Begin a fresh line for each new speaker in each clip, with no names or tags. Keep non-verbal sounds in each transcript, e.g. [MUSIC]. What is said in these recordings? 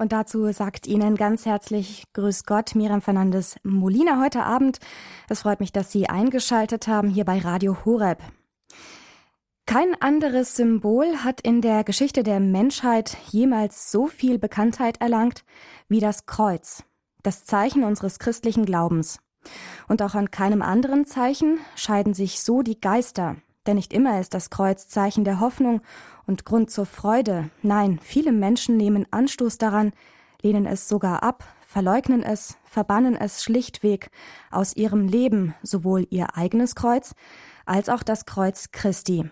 Und dazu sagt Ihnen ganz herzlich Grüß Gott, Miriam Fernandes Molina heute Abend. Es freut mich, dass Sie eingeschaltet haben hier bei Radio Horeb. Kein anderes Symbol hat in der Geschichte der Menschheit jemals so viel Bekanntheit erlangt wie das Kreuz, das Zeichen unseres christlichen Glaubens. Und auch an keinem anderen Zeichen scheiden sich so die Geister, denn nicht immer ist das Kreuz Zeichen der Hoffnung und Grund zur Freude. Nein, viele Menschen nehmen Anstoß daran, lehnen es sogar ab, verleugnen es, verbannen es schlichtweg aus ihrem Leben, sowohl ihr eigenes Kreuz als auch das Kreuz Christi.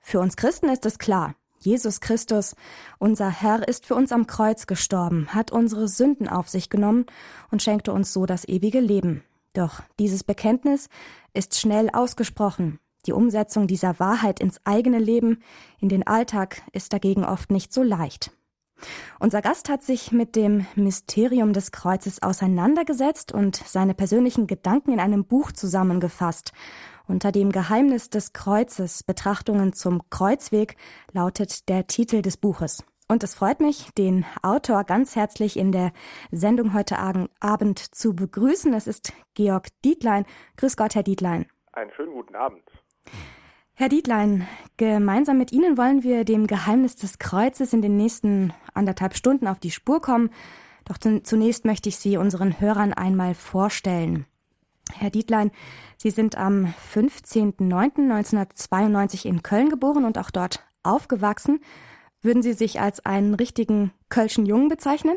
Für uns Christen ist es klar, Jesus Christus, unser Herr, ist für uns am Kreuz gestorben, hat unsere Sünden auf sich genommen und schenkte uns so das ewige Leben. Doch dieses Bekenntnis ist schnell ausgesprochen. Die Umsetzung dieser Wahrheit ins eigene Leben, in den Alltag, ist dagegen oft nicht so leicht. Unser Gast hat sich mit dem Mysterium des Kreuzes auseinandergesetzt und seine persönlichen Gedanken in einem Buch zusammengefasst. Unter dem Geheimnis des Kreuzes Betrachtungen zum Kreuzweg lautet der Titel des Buches. Und es freut mich, den Autor ganz herzlich in der Sendung heute Abend zu begrüßen. Es ist Georg Dietlein. Grüß Gott, Herr Dietlein.
Einen schönen guten Abend.
Herr Dietlein, gemeinsam mit Ihnen wollen wir dem Geheimnis des Kreuzes in den nächsten anderthalb Stunden auf die Spur kommen. Doch zunächst möchte ich Sie unseren Hörern einmal vorstellen. Herr Dietlein, Sie sind am 15.09.1992 in Köln geboren und auch dort aufgewachsen. Würden Sie sich als einen richtigen Kölschen Jungen bezeichnen?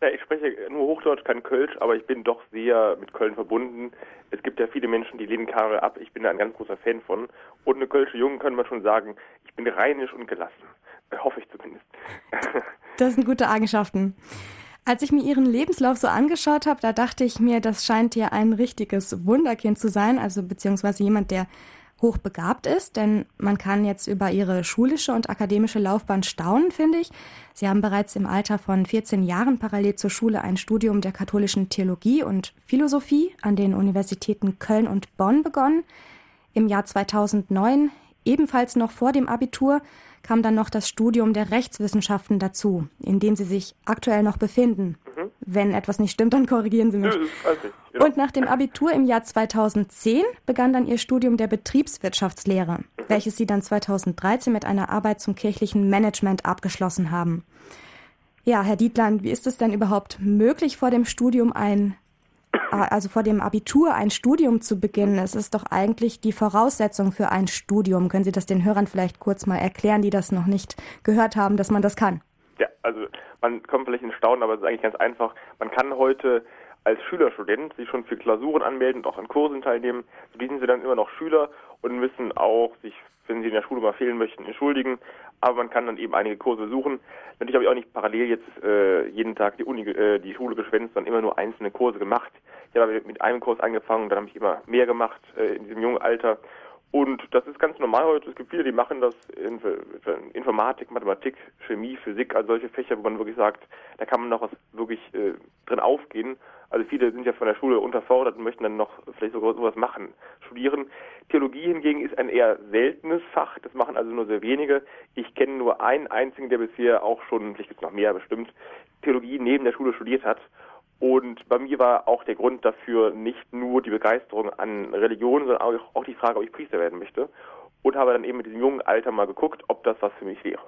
Ja, ich spreche nur Hochdeutsch, kein Kölsch, aber ich bin doch sehr mit Köln verbunden. Es gibt ja viele Menschen, die lehnen Karel ab. Ich bin da ein ganz großer Fan von. Und eine Kölsche Jungen können wir schon sagen, ich bin rheinisch und gelassen. Äh, hoffe ich zumindest. [LAUGHS]
Das sind gute Eigenschaften. Als ich mir Ihren Lebenslauf so angeschaut habe, da dachte ich mir, das scheint ja ein richtiges Wunderkind zu sein, also beziehungsweise jemand, der hochbegabt ist, denn man kann jetzt über Ihre schulische und akademische Laufbahn staunen, finde ich. Sie haben bereits im Alter von 14 Jahren parallel zur Schule ein Studium der katholischen Theologie und Philosophie an den Universitäten Köln und Bonn begonnen. Im Jahr 2009, ebenfalls noch vor dem Abitur, kam dann noch das Studium der Rechtswissenschaften dazu, in dem Sie sich aktuell noch befinden. Mhm. Wenn etwas nicht stimmt, dann korrigieren Sie mich.
Nö,
genau. Und nach dem Abitur im Jahr 2010 begann dann Ihr Studium der Betriebswirtschaftslehre, mhm. welches Sie dann 2013 mit einer Arbeit zum kirchlichen Management abgeschlossen haben. Ja, Herr Dietland, wie ist es denn überhaupt möglich, vor dem Studium ein also vor dem Abitur ein Studium zu beginnen, es ist doch eigentlich die Voraussetzung für ein Studium. Können Sie das den Hörern vielleicht kurz mal erklären, die das noch nicht gehört haben, dass man das kann?
Ja, also man kommt vielleicht in Staunen, aber es ist eigentlich ganz einfach. Man kann heute als Schülerstudent sich schon für Klausuren anmelden und auch an Kursen teilnehmen. So sind sie dann immer noch Schüler und müssen auch sich, wenn sie in der Schule mal fehlen möchten, entschuldigen. Aber man kann dann eben einige Kurse besuchen. Natürlich habe ich auch nicht parallel jetzt äh, jeden Tag die Uni, äh, die Schule geschwänzt, sondern immer nur einzelne Kurse gemacht. Ich habe mit einem Kurs angefangen, dann habe ich immer mehr gemacht äh, in diesem jungen Alter. Und das ist ganz normal heute. Es gibt viele, die machen das in Informatik, Mathematik, Chemie, Physik, also solche Fächer, wo man wirklich sagt, da kann man noch was wirklich äh, drin aufgehen. Also viele sind ja von der Schule unterfordert und möchten dann noch vielleicht sogar sowas machen, studieren. Theologie hingegen ist ein eher seltenes Fach, das machen also nur sehr wenige. Ich kenne nur einen einzigen, der bisher auch schon, vielleicht gibt es noch mehr bestimmt, Theologie neben der Schule studiert hat. Und bei mir war auch der Grund dafür nicht nur die Begeisterung an Religion, sondern auch, auch die Frage, ob ich Priester werden möchte. Und habe dann eben mit diesem jungen Alter mal geguckt, ob das was für mich wäre.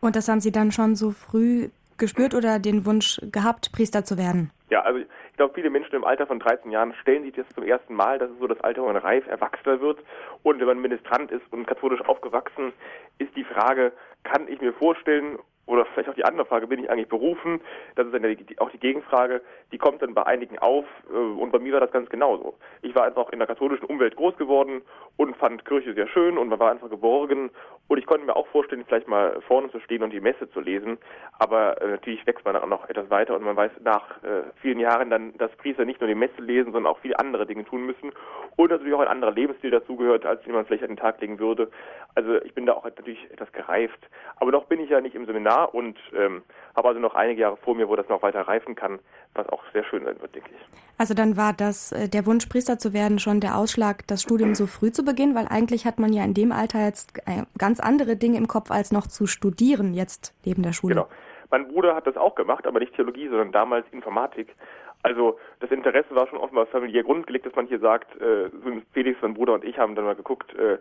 Und das haben Sie dann schon so früh gespürt oder den Wunsch gehabt, Priester zu werden?
Ja, also ich glaube, viele Menschen im Alter von 13 Jahren stellen sich das zum ersten Mal. Das ist so das Alter, wo man reif, erwachsener wird. Und wenn man Ministrant ist und katholisch aufgewachsen, ist die Frage, kann ich mir vorstellen, oder vielleicht auch die andere Frage, bin ich eigentlich berufen? Das ist dann auch die Gegenfrage, die kommt dann bei einigen auf äh, und bei mir war das ganz genauso. Ich war einfach in der katholischen Umwelt groß geworden und fand Kirche sehr schön und man war einfach geborgen. Und ich konnte mir auch vorstellen, vielleicht mal vorne zu stehen und die Messe zu lesen, aber äh, natürlich wächst man auch noch etwas weiter und man weiß nach äh, vielen Jahren dann, dass Priester nicht nur die Messe lesen, sondern auch viele andere Dinge tun müssen. Und natürlich auch ein anderer Lebensstil dazugehört, als den man vielleicht an den Tag legen würde. Also ich bin da auch natürlich etwas gereift, aber noch bin ich ja nicht im Seminar und ähm, habe also noch einige Jahre vor mir, wo das noch weiter reifen kann, was auch sehr schön sein wird, denke ich.
Also dann war das äh, der Wunsch, Priester zu werden, schon der Ausschlag, das Studium so früh zu beginnen, weil eigentlich hat man ja in dem Alter jetzt äh, ganz andere Dinge im Kopf, als noch zu studieren, jetzt neben der Schule.
Genau. Mein Bruder hat das auch gemacht, aber nicht Theologie, sondern damals Informatik. Also das Interesse war schon offenbar familiär grundgelegt, dass man hier sagt, äh, Felix, mein Bruder und ich haben dann mal geguckt, äh,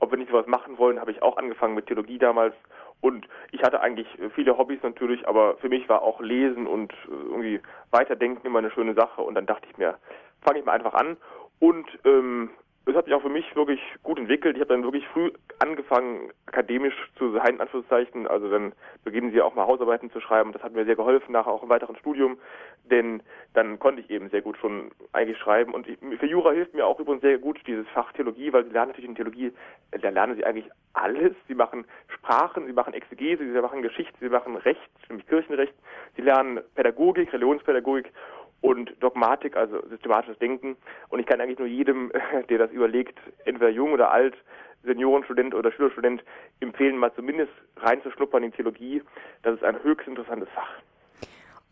ob wir nicht sowas machen wollen, habe ich auch angefangen mit Theologie damals. Und ich hatte eigentlich viele Hobbys natürlich, aber für mich war auch Lesen und äh, irgendwie Weiterdenken immer eine schöne Sache. Und dann dachte ich mir, fange ich mal einfach an. Und ähm, es hat sich auch für mich wirklich gut entwickelt. Ich habe dann wirklich früh angefangen, akademisch zu sein, in Anführungszeichen. Also dann beginnen sie auch mal Hausarbeiten zu schreiben. Das hat mir sehr geholfen, nachher auch im weiteren Studium, denn dann konnte ich eben sehr gut schon eigentlich schreiben. Und ich, für Jura hilft mir auch übrigens sehr gut dieses Fach Theologie, weil sie lernen natürlich in Theologie, da lernen sie eigentlich alles. Sie machen Sprachen, sie machen Exegese, sie machen Geschichte, sie machen Recht, nämlich Kirchenrecht. Sie lernen Pädagogik, Religionspädagogik und Dogmatik, also systematisches Denken. Und ich kann eigentlich nur jedem, [LAUGHS] der das überlegt, entweder jung oder alt, Seniorenstudent oder Schülerstudent, empfehlen, mal zumindest reinzuschnuppern in Theologie. Das ist ein höchst interessantes Fach.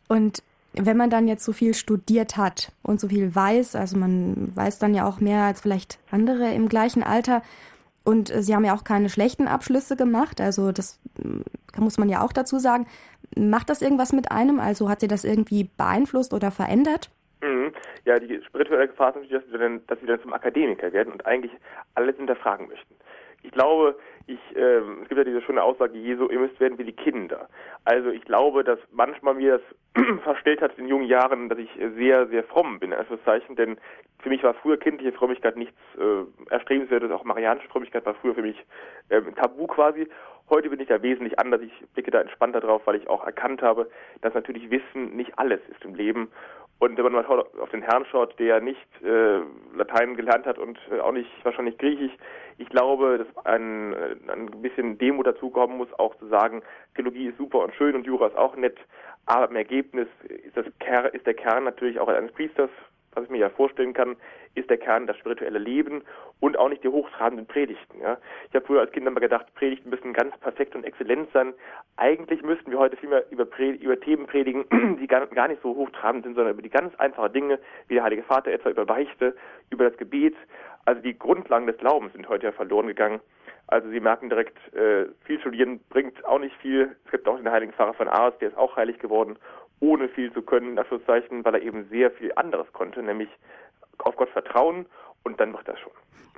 Und wenn man dann jetzt so viel studiert hat und so viel weiß, also man weiß dann ja auch mehr als vielleicht andere im gleichen Alter, und Sie haben ja auch keine schlechten Abschlüsse gemacht, also das muss man ja auch dazu sagen. Macht das irgendwas mit einem? Also hat Sie das irgendwie beeinflusst oder verändert?
Mhm. Ja, die spirituelle Gefahr ist natürlich, dass sie, dann, dass sie dann zum Akademiker werden und eigentlich alles hinterfragen möchten. Ich glaube, ich, äh, es gibt ja diese schöne Aussage Jesu, ihr müsst werden wie die Kinder. Also ich glaube, dass manchmal mir das [CLEARS THROAT] verstellt hat in jungen Jahren, dass ich sehr, sehr fromm bin, als Zeichen, denn für mich war früher kindliche Frömmigkeit nichts äh, erstrebenswertes, auch marianische Frömmigkeit war früher für mich äh, Tabu quasi. Heute bin ich da wesentlich anders. Ich blicke da entspannter drauf, weil ich auch erkannt habe, dass natürlich Wissen nicht alles ist im Leben. Und wenn man mal auf den Herrn schaut, der nicht äh, Latein gelernt hat und äh, auch nicht wahrscheinlich Griechisch, ich glaube, dass ein, äh, ein bisschen Demut dazu kommen muss, auch zu sagen, Theologie ist super und schön und Jura ist auch nett, aber im Ergebnis ist, das, ist der Kern natürlich auch eines Priesters was ich mir ja vorstellen kann, ist der Kern das spirituelle Leben und auch nicht die hochtrabenden Predigten. Ja. Ich habe früher als Kind immer gedacht, Predigten müssen ganz perfekt und exzellent sein. Eigentlich müssten wir heute vielmehr über, über Themen predigen, [CLEARS THROAT] die gar, gar nicht so hochtrabend sind, sondern über die ganz einfachen Dinge, wie der Heilige Vater etwa über Beichte, über das Gebet. Also die Grundlagen des Glaubens sind heute ja verloren gegangen. Also Sie merken direkt, äh, viel studieren bringt auch nicht viel. Es gibt auch den heiligen Pfarrer von Ars, der ist auch heilig geworden ohne viel zu können, in Anführungszeichen, weil er eben sehr viel anderes konnte, nämlich auf Gott vertrauen und dann macht das schon.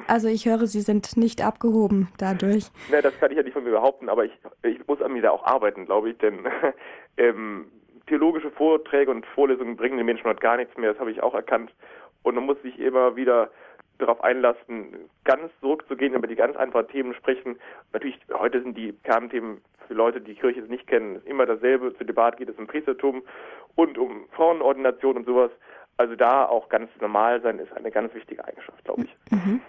Also ich höre, Sie sind nicht abgehoben dadurch.
Ne, das kann ich ja nicht von mir behaupten, aber ich, ich muss an mir da auch arbeiten, glaube ich, denn [LAUGHS] ähm, theologische Vorträge und Vorlesungen bringen den Menschen heute gar nichts mehr, das habe ich auch erkannt. Und man muss sich immer wieder darauf einlassen, ganz zurückzugehen, über die ganz einfachen Themen sprechen. Natürlich, heute sind die Kernthemen für Leute, die die Kirche nicht kennen, immer dasselbe. Zur Debatte geht es um Priestertum und um Frauenordination und sowas. Also da auch ganz normal sein ist eine ganz wichtige Eigenschaft, glaube ich. Mhm.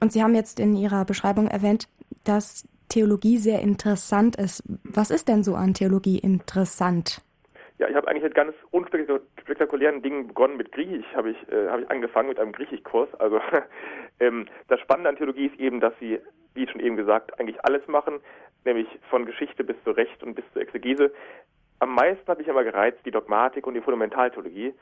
Und Sie haben jetzt in Ihrer Beschreibung erwähnt, dass Theologie sehr interessant ist. Was ist denn so an Theologie interessant?
Ja, ich habe eigentlich mit ganz unspektakulären Dingen begonnen. Mit Griechisch habe ich, äh, hab ich angefangen mit einem Griechischkurs. Also [LAUGHS] ähm, das Spannende an Theologie ist eben, dass sie, wie schon eben gesagt, eigentlich alles machen, nämlich von Geschichte bis zu Recht und bis zur Exegese. Am meisten hat mich aber gereizt die Dogmatik und die Fundamentaltheologie.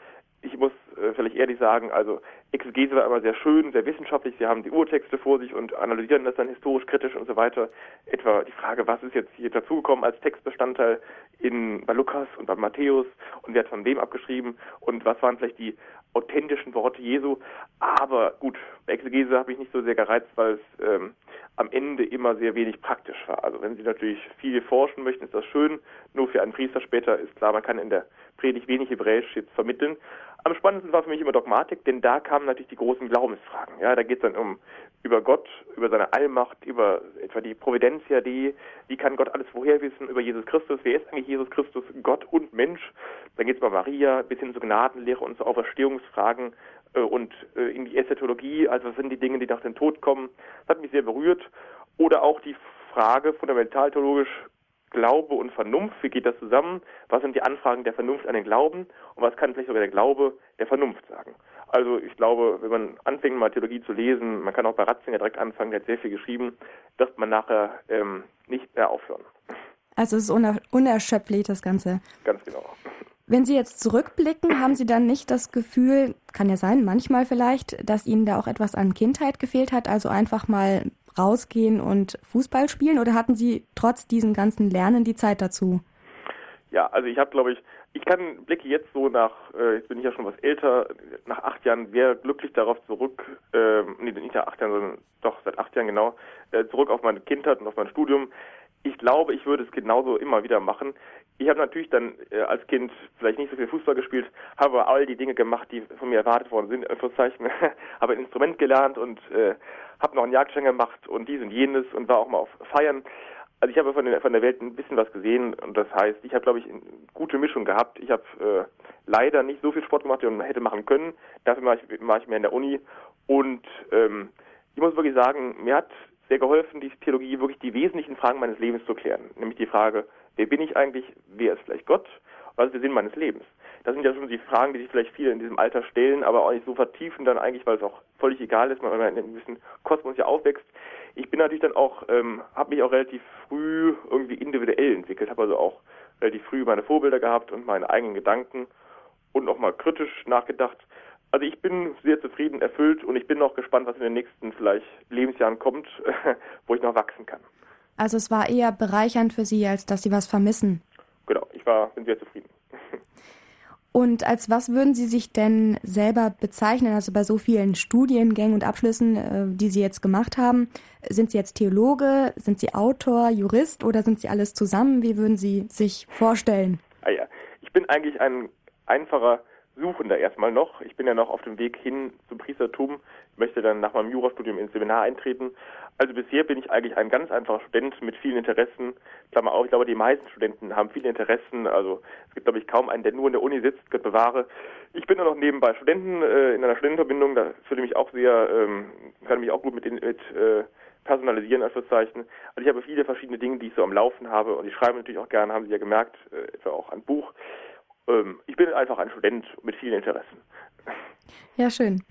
Ich muss äh, vielleicht ehrlich sagen, also Exegese war immer sehr schön, sehr wissenschaftlich. Sie haben die Urtexte vor sich und analysieren das dann historisch kritisch und so weiter. Etwa die Frage, was ist jetzt hier dazugekommen als Textbestandteil in, bei Lukas und bei Matthäus und wer hat von wem abgeschrieben und was waren vielleicht die authentischen Worte Jesu. Aber gut, Exegese habe ich nicht so sehr gereizt, weil es ähm, am Ende immer sehr wenig praktisch war. Also wenn Sie natürlich viel forschen möchten, ist das schön. Nur für einen Priester später ist klar, man kann in der Predigt wenig Hebräisch jetzt vermitteln. Am spannendsten war für mich immer Dogmatik, denn da kamen natürlich die großen Glaubensfragen. Ja, da geht es dann um über Gott, über seine Allmacht, über etwa die Providentia Dei, wie kann Gott alles vorher wissen, über Jesus Christus, wer ist eigentlich Jesus Christus, Gott und Mensch. Dann geht es über Maria bis hin zur Gnadenlehre und zur Auferstehungsfragen äh, und äh, in die Eschatologie, also was sind die Dinge, die nach dem Tod kommen. Das hat mich sehr berührt. Oder auch die Frage fundamentaltheologisch Glaube und Vernunft, wie geht das zusammen? Was sind die Anfragen der Vernunft an den Glauben? Und was kann vielleicht sogar der Glaube der Vernunft sagen? Also ich glaube, wenn man anfängt, mal Theologie zu lesen, man kann auch bei Ratzinger direkt anfangen, der hat sehr viel geschrieben, wird man nachher ähm, nicht mehr aufhören.
Also es ist uner unerschöpflich, das Ganze.
Ganz genau.
Wenn Sie jetzt zurückblicken, haben Sie dann nicht das Gefühl, kann ja sein, manchmal vielleicht, dass Ihnen da auch etwas an Kindheit gefehlt hat, also einfach mal rausgehen und Fußball spielen oder hatten Sie trotz diesem ganzen Lernen die Zeit dazu?
Ja, also ich habe, glaube ich, ich kann blicke jetzt so nach, äh, jetzt bin ich ja schon was älter, nach acht Jahren sehr glücklich darauf zurück, äh, nee, nicht nach acht Jahren, sondern doch seit acht Jahren genau, äh, zurück auf meine Kindheit und auf mein Studium. Ich glaube, ich würde es genauso immer wieder machen. Ich habe natürlich dann äh, als Kind vielleicht nicht so viel Fußball gespielt, habe all die Dinge gemacht, die von mir erwartet worden sind, Anführungszeichen, [LAUGHS] habe ein Instrument gelernt und äh, habe noch einen Jagdschein gemacht und dies und jenes und war auch mal auf Feiern. Also ich habe von, der, von der Welt ein bisschen was gesehen und das heißt, ich habe, glaube ich, eine gute Mischung gehabt. Ich habe äh, leider nicht so viel Sport gemacht, wie man hätte machen können. Dafür mache ich, mache ich mehr in der Uni und ähm, ich muss wirklich sagen, mir hat sehr geholfen, die Theologie wirklich die wesentlichen Fragen meines Lebens zu klären. Nämlich die Frage, wer bin ich eigentlich, wer ist vielleicht Gott, was ist der Sinn meines Lebens? Das sind ja schon die Fragen, die sich vielleicht viele in diesem Alter stellen, aber auch nicht so vertiefen dann eigentlich, weil es auch völlig egal ist, man in einem gewissen Kosmos ja aufwächst. Ich bin natürlich dann auch, ähm, habe mich auch relativ früh irgendwie individuell entwickelt, habe also auch relativ früh meine Vorbilder gehabt und meine eigenen Gedanken und auch mal kritisch nachgedacht. Also ich bin sehr zufrieden, erfüllt und ich bin noch gespannt, was in den nächsten vielleicht Lebensjahren kommt, [LAUGHS] wo ich noch wachsen kann.
Also es war eher bereichernd für Sie, als dass Sie was vermissen.
Genau, ich war, bin sehr zufrieden. [LAUGHS]
Und als was würden Sie sich denn selber bezeichnen? Also bei so vielen Studiengängen und Abschlüssen, äh, die Sie jetzt gemacht haben, sind Sie jetzt Theologe, sind Sie Autor, Jurist oder sind Sie alles zusammen? Wie würden Sie sich vorstellen?
Ah ja, ich bin eigentlich ein einfacher Suchender erstmal noch. Ich bin ja noch auf dem Weg hin zum Priestertum, möchte dann nach meinem Jurastudium ins Seminar eintreten. Also bisher bin ich eigentlich ein ganz einfacher Student mit vielen Interessen. Klammer auf, ich glaube, die meisten Studenten haben viele Interessen. Also es gibt, glaube ich, kaum einen, der nur in der Uni sitzt, Gott bewahre. Ich bin dann noch nebenbei Studenten äh, in einer Studentenverbindung, da fühle ich auch sehr, ähm, kann mich auch gut mit, mit äh, personalisieren, Anführungszeichen. Also ich habe viele verschiedene Dinge, die ich so am Laufen habe und ich schreibe natürlich auch gerne, haben Sie ja gemerkt, äh, etwa auch ein Buch. Ähm, ich bin einfach ein Student mit vielen Interessen.
Ja, schön.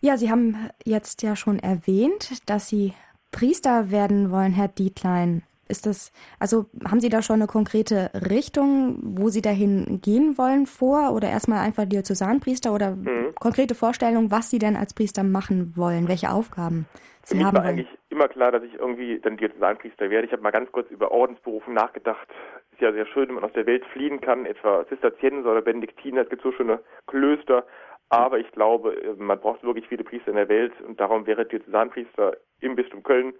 Ja, Sie haben jetzt ja schon erwähnt, dass Sie Priester werden wollen, Herr Dietlein. Ist das, also haben Sie da schon eine konkrete Richtung, wo Sie dahin gehen wollen vor oder erstmal einfach Diözesanpriester oder mhm. konkrete Vorstellungen, was Sie denn als Priester machen wollen, welche Aufgaben Sie
Für
haben
war
wollen?
eigentlich immer klar, dass ich irgendwie dann Diözesanpriester werde. Ich habe mal ganz kurz über Ordensberufen nachgedacht. Ist ja sehr schön, wenn man aus der Welt fliehen kann, etwa Zisterzienser oder Benediktiner. Es gibt so schöne Klöster. Aber ich glaube, man braucht wirklich viele Priester in der Welt und darum wäre Diözesanpriester im Bistum Köln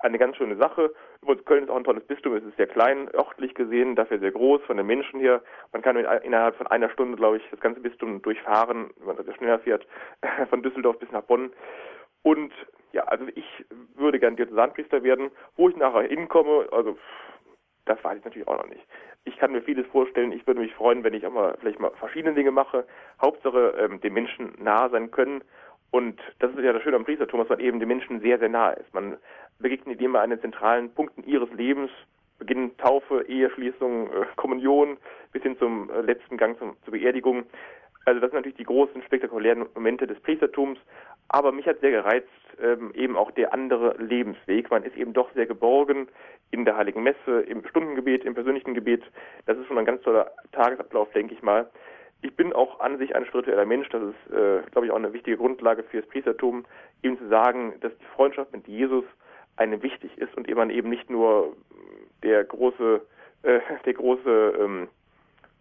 eine ganz schöne Sache. Übrigens, Köln ist auch ein tolles Bistum, es ist sehr klein, örtlich gesehen, dafür sehr groß von den Menschen her. Man kann innerhalb von einer Stunde, glaube ich, das ganze Bistum durchfahren, wenn man das schneller fährt, [LAUGHS] von Düsseldorf bis nach Bonn. Und ja, also ich würde gern Diözesanpriester werden. Wo ich nachher hinkomme, also das weiß ich natürlich auch noch nicht. Ich kann mir vieles vorstellen. Ich würde mich freuen, wenn ich auch mal vielleicht mal verschiedene Dinge mache. Hauptsache ähm, den Menschen nahe sein können. Und das ist ja das Schöne am Priestertum, dass man eben den Menschen sehr, sehr nahe ist. Man begegnet immer an den zentralen Punkten ihres Lebens, Beginn Taufe, Eheschließung, äh, Kommunion bis hin zum äh, letzten Gang zum, zur Beerdigung. Also das sind natürlich die großen spektakulären Momente des Priestertums. Aber mich hat sehr gereizt ähm, eben auch der andere Lebensweg. Man ist eben doch sehr geborgen in der Heiligen Messe, im Stundengebet, im persönlichen Gebet. Das ist schon ein ganz toller Tagesablauf, denke ich mal. Ich bin auch an sich ein spiritueller Mensch. Das ist, äh, glaube ich, auch eine wichtige Grundlage fürs Priestertum, eben zu sagen, dass die Freundschaft mit Jesus einem wichtig ist und man eben nicht nur der große, äh, der große, ähm,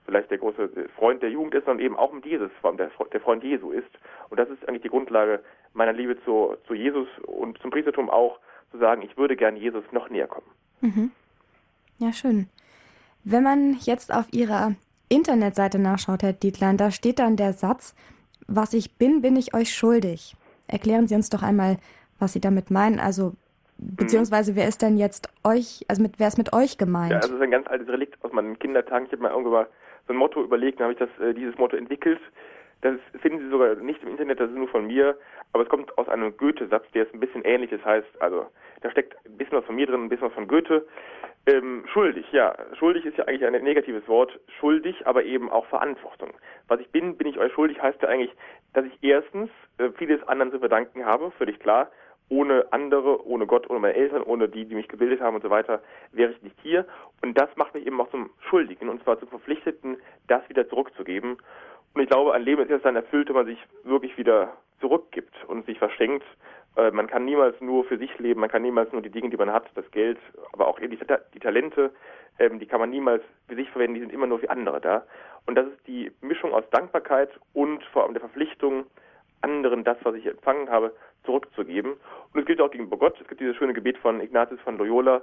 vielleicht der große Freund der Jugend ist, sondern eben auch mit Jesus, der, der Freund Jesu ist. Und das ist eigentlich die Grundlage meiner Liebe zu, zu Jesus und zum Priestertum auch, zu sagen, ich würde gern Jesus noch näher kommen.
Mhm. Ja, schön. Wenn man jetzt auf Ihrer Internetseite nachschaut, Herr Dietlein, da steht dann der Satz, was ich bin, bin ich euch schuldig. Erklären Sie uns doch einmal, was Sie damit meinen. Also Beziehungsweise wer ist denn jetzt euch, also mit wer ist mit euch gemeint? Ja,
also das ist ein ganz altes Relikt aus meinen Kindertagen. Ich habe mir irgendwann mal so ein Motto überlegt, dann habe ich das, äh, dieses Motto entwickelt. Das finden Sie sogar nicht im Internet, das ist nur von mir, aber es kommt aus einem Goethe-Satz, der ist ein bisschen ähnlich, das heißt, also da steckt ein bisschen was von mir drin, ein bisschen was von Goethe. Ähm, schuldig, ja. Schuldig ist ja eigentlich ein negatives Wort. Schuldig, aber eben auch Verantwortung. Was ich bin, bin ich euch schuldig, heißt ja eigentlich, dass ich erstens äh, vieles anderen zu verdanken habe, völlig klar ohne andere, ohne Gott, ohne meine Eltern, ohne die, die mich gebildet haben und so weiter, wäre ich nicht hier. Und das macht mich eben auch zum Schuldigen und zwar zum Verpflichteten, das wieder zurückzugeben. Und ich glaube, ein Leben ist erst dann erfüllt, wenn man sich wirklich wieder zurückgibt und sich verschenkt. Äh, man kann niemals nur für sich leben, man kann niemals nur die Dinge, die man hat, das Geld, aber auch die, die Talente ähm, die kann man niemals für sich verwenden, die sind immer nur für andere da. Und das ist die Mischung aus Dankbarkeit und vor allem der Verpflichtung, anderen das, was ich empfangen habe, zurückzugeben. Und es gilt auch gegenüber Gott. Es gibt dieses schöne Gebet von Ignatius von Loyola,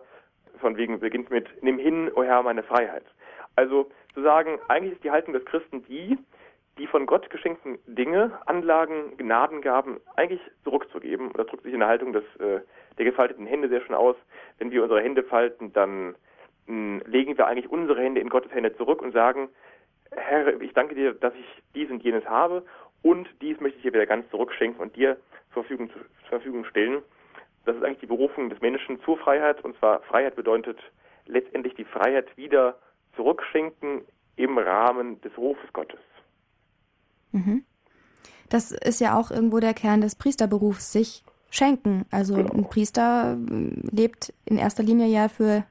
von wegen beginnt mit, nimm hin, o oh Herr, meine Freiheit. Also zu sagen, eigentlich ist die Haltung des Christen die, die von Gott geschenkten Dinge, Anlagen, Gnadengaben eigentlich zurückzugeben. Und das drückt sich in der Haltung des, äh, der gefalteten Hände sehr schön aus. Wenn wir unsere Hände falten, dann hm, legen wir eigentlich unsere Hände in Gottes Hände zurück und sagen, Herr, ich danke dir, dass ich dies und jenes habe und dies möchte ich dir wieder ganz zurückschenken und dir zur Verfügung, zur Verfügung stellen. Das ist eigentlich die Berufung des Menschen zur Freiheit und zwar Freiheit bedeutet letztendlich die Freiheit wieder zurückschenken im Rahmen des Rufes Gottes.
Mhm. Das ist ja auch irgendwo der Kern des Priesterberufs, sich schenken. Also genau. ein Priester ähm, lebt in erster Linie ja für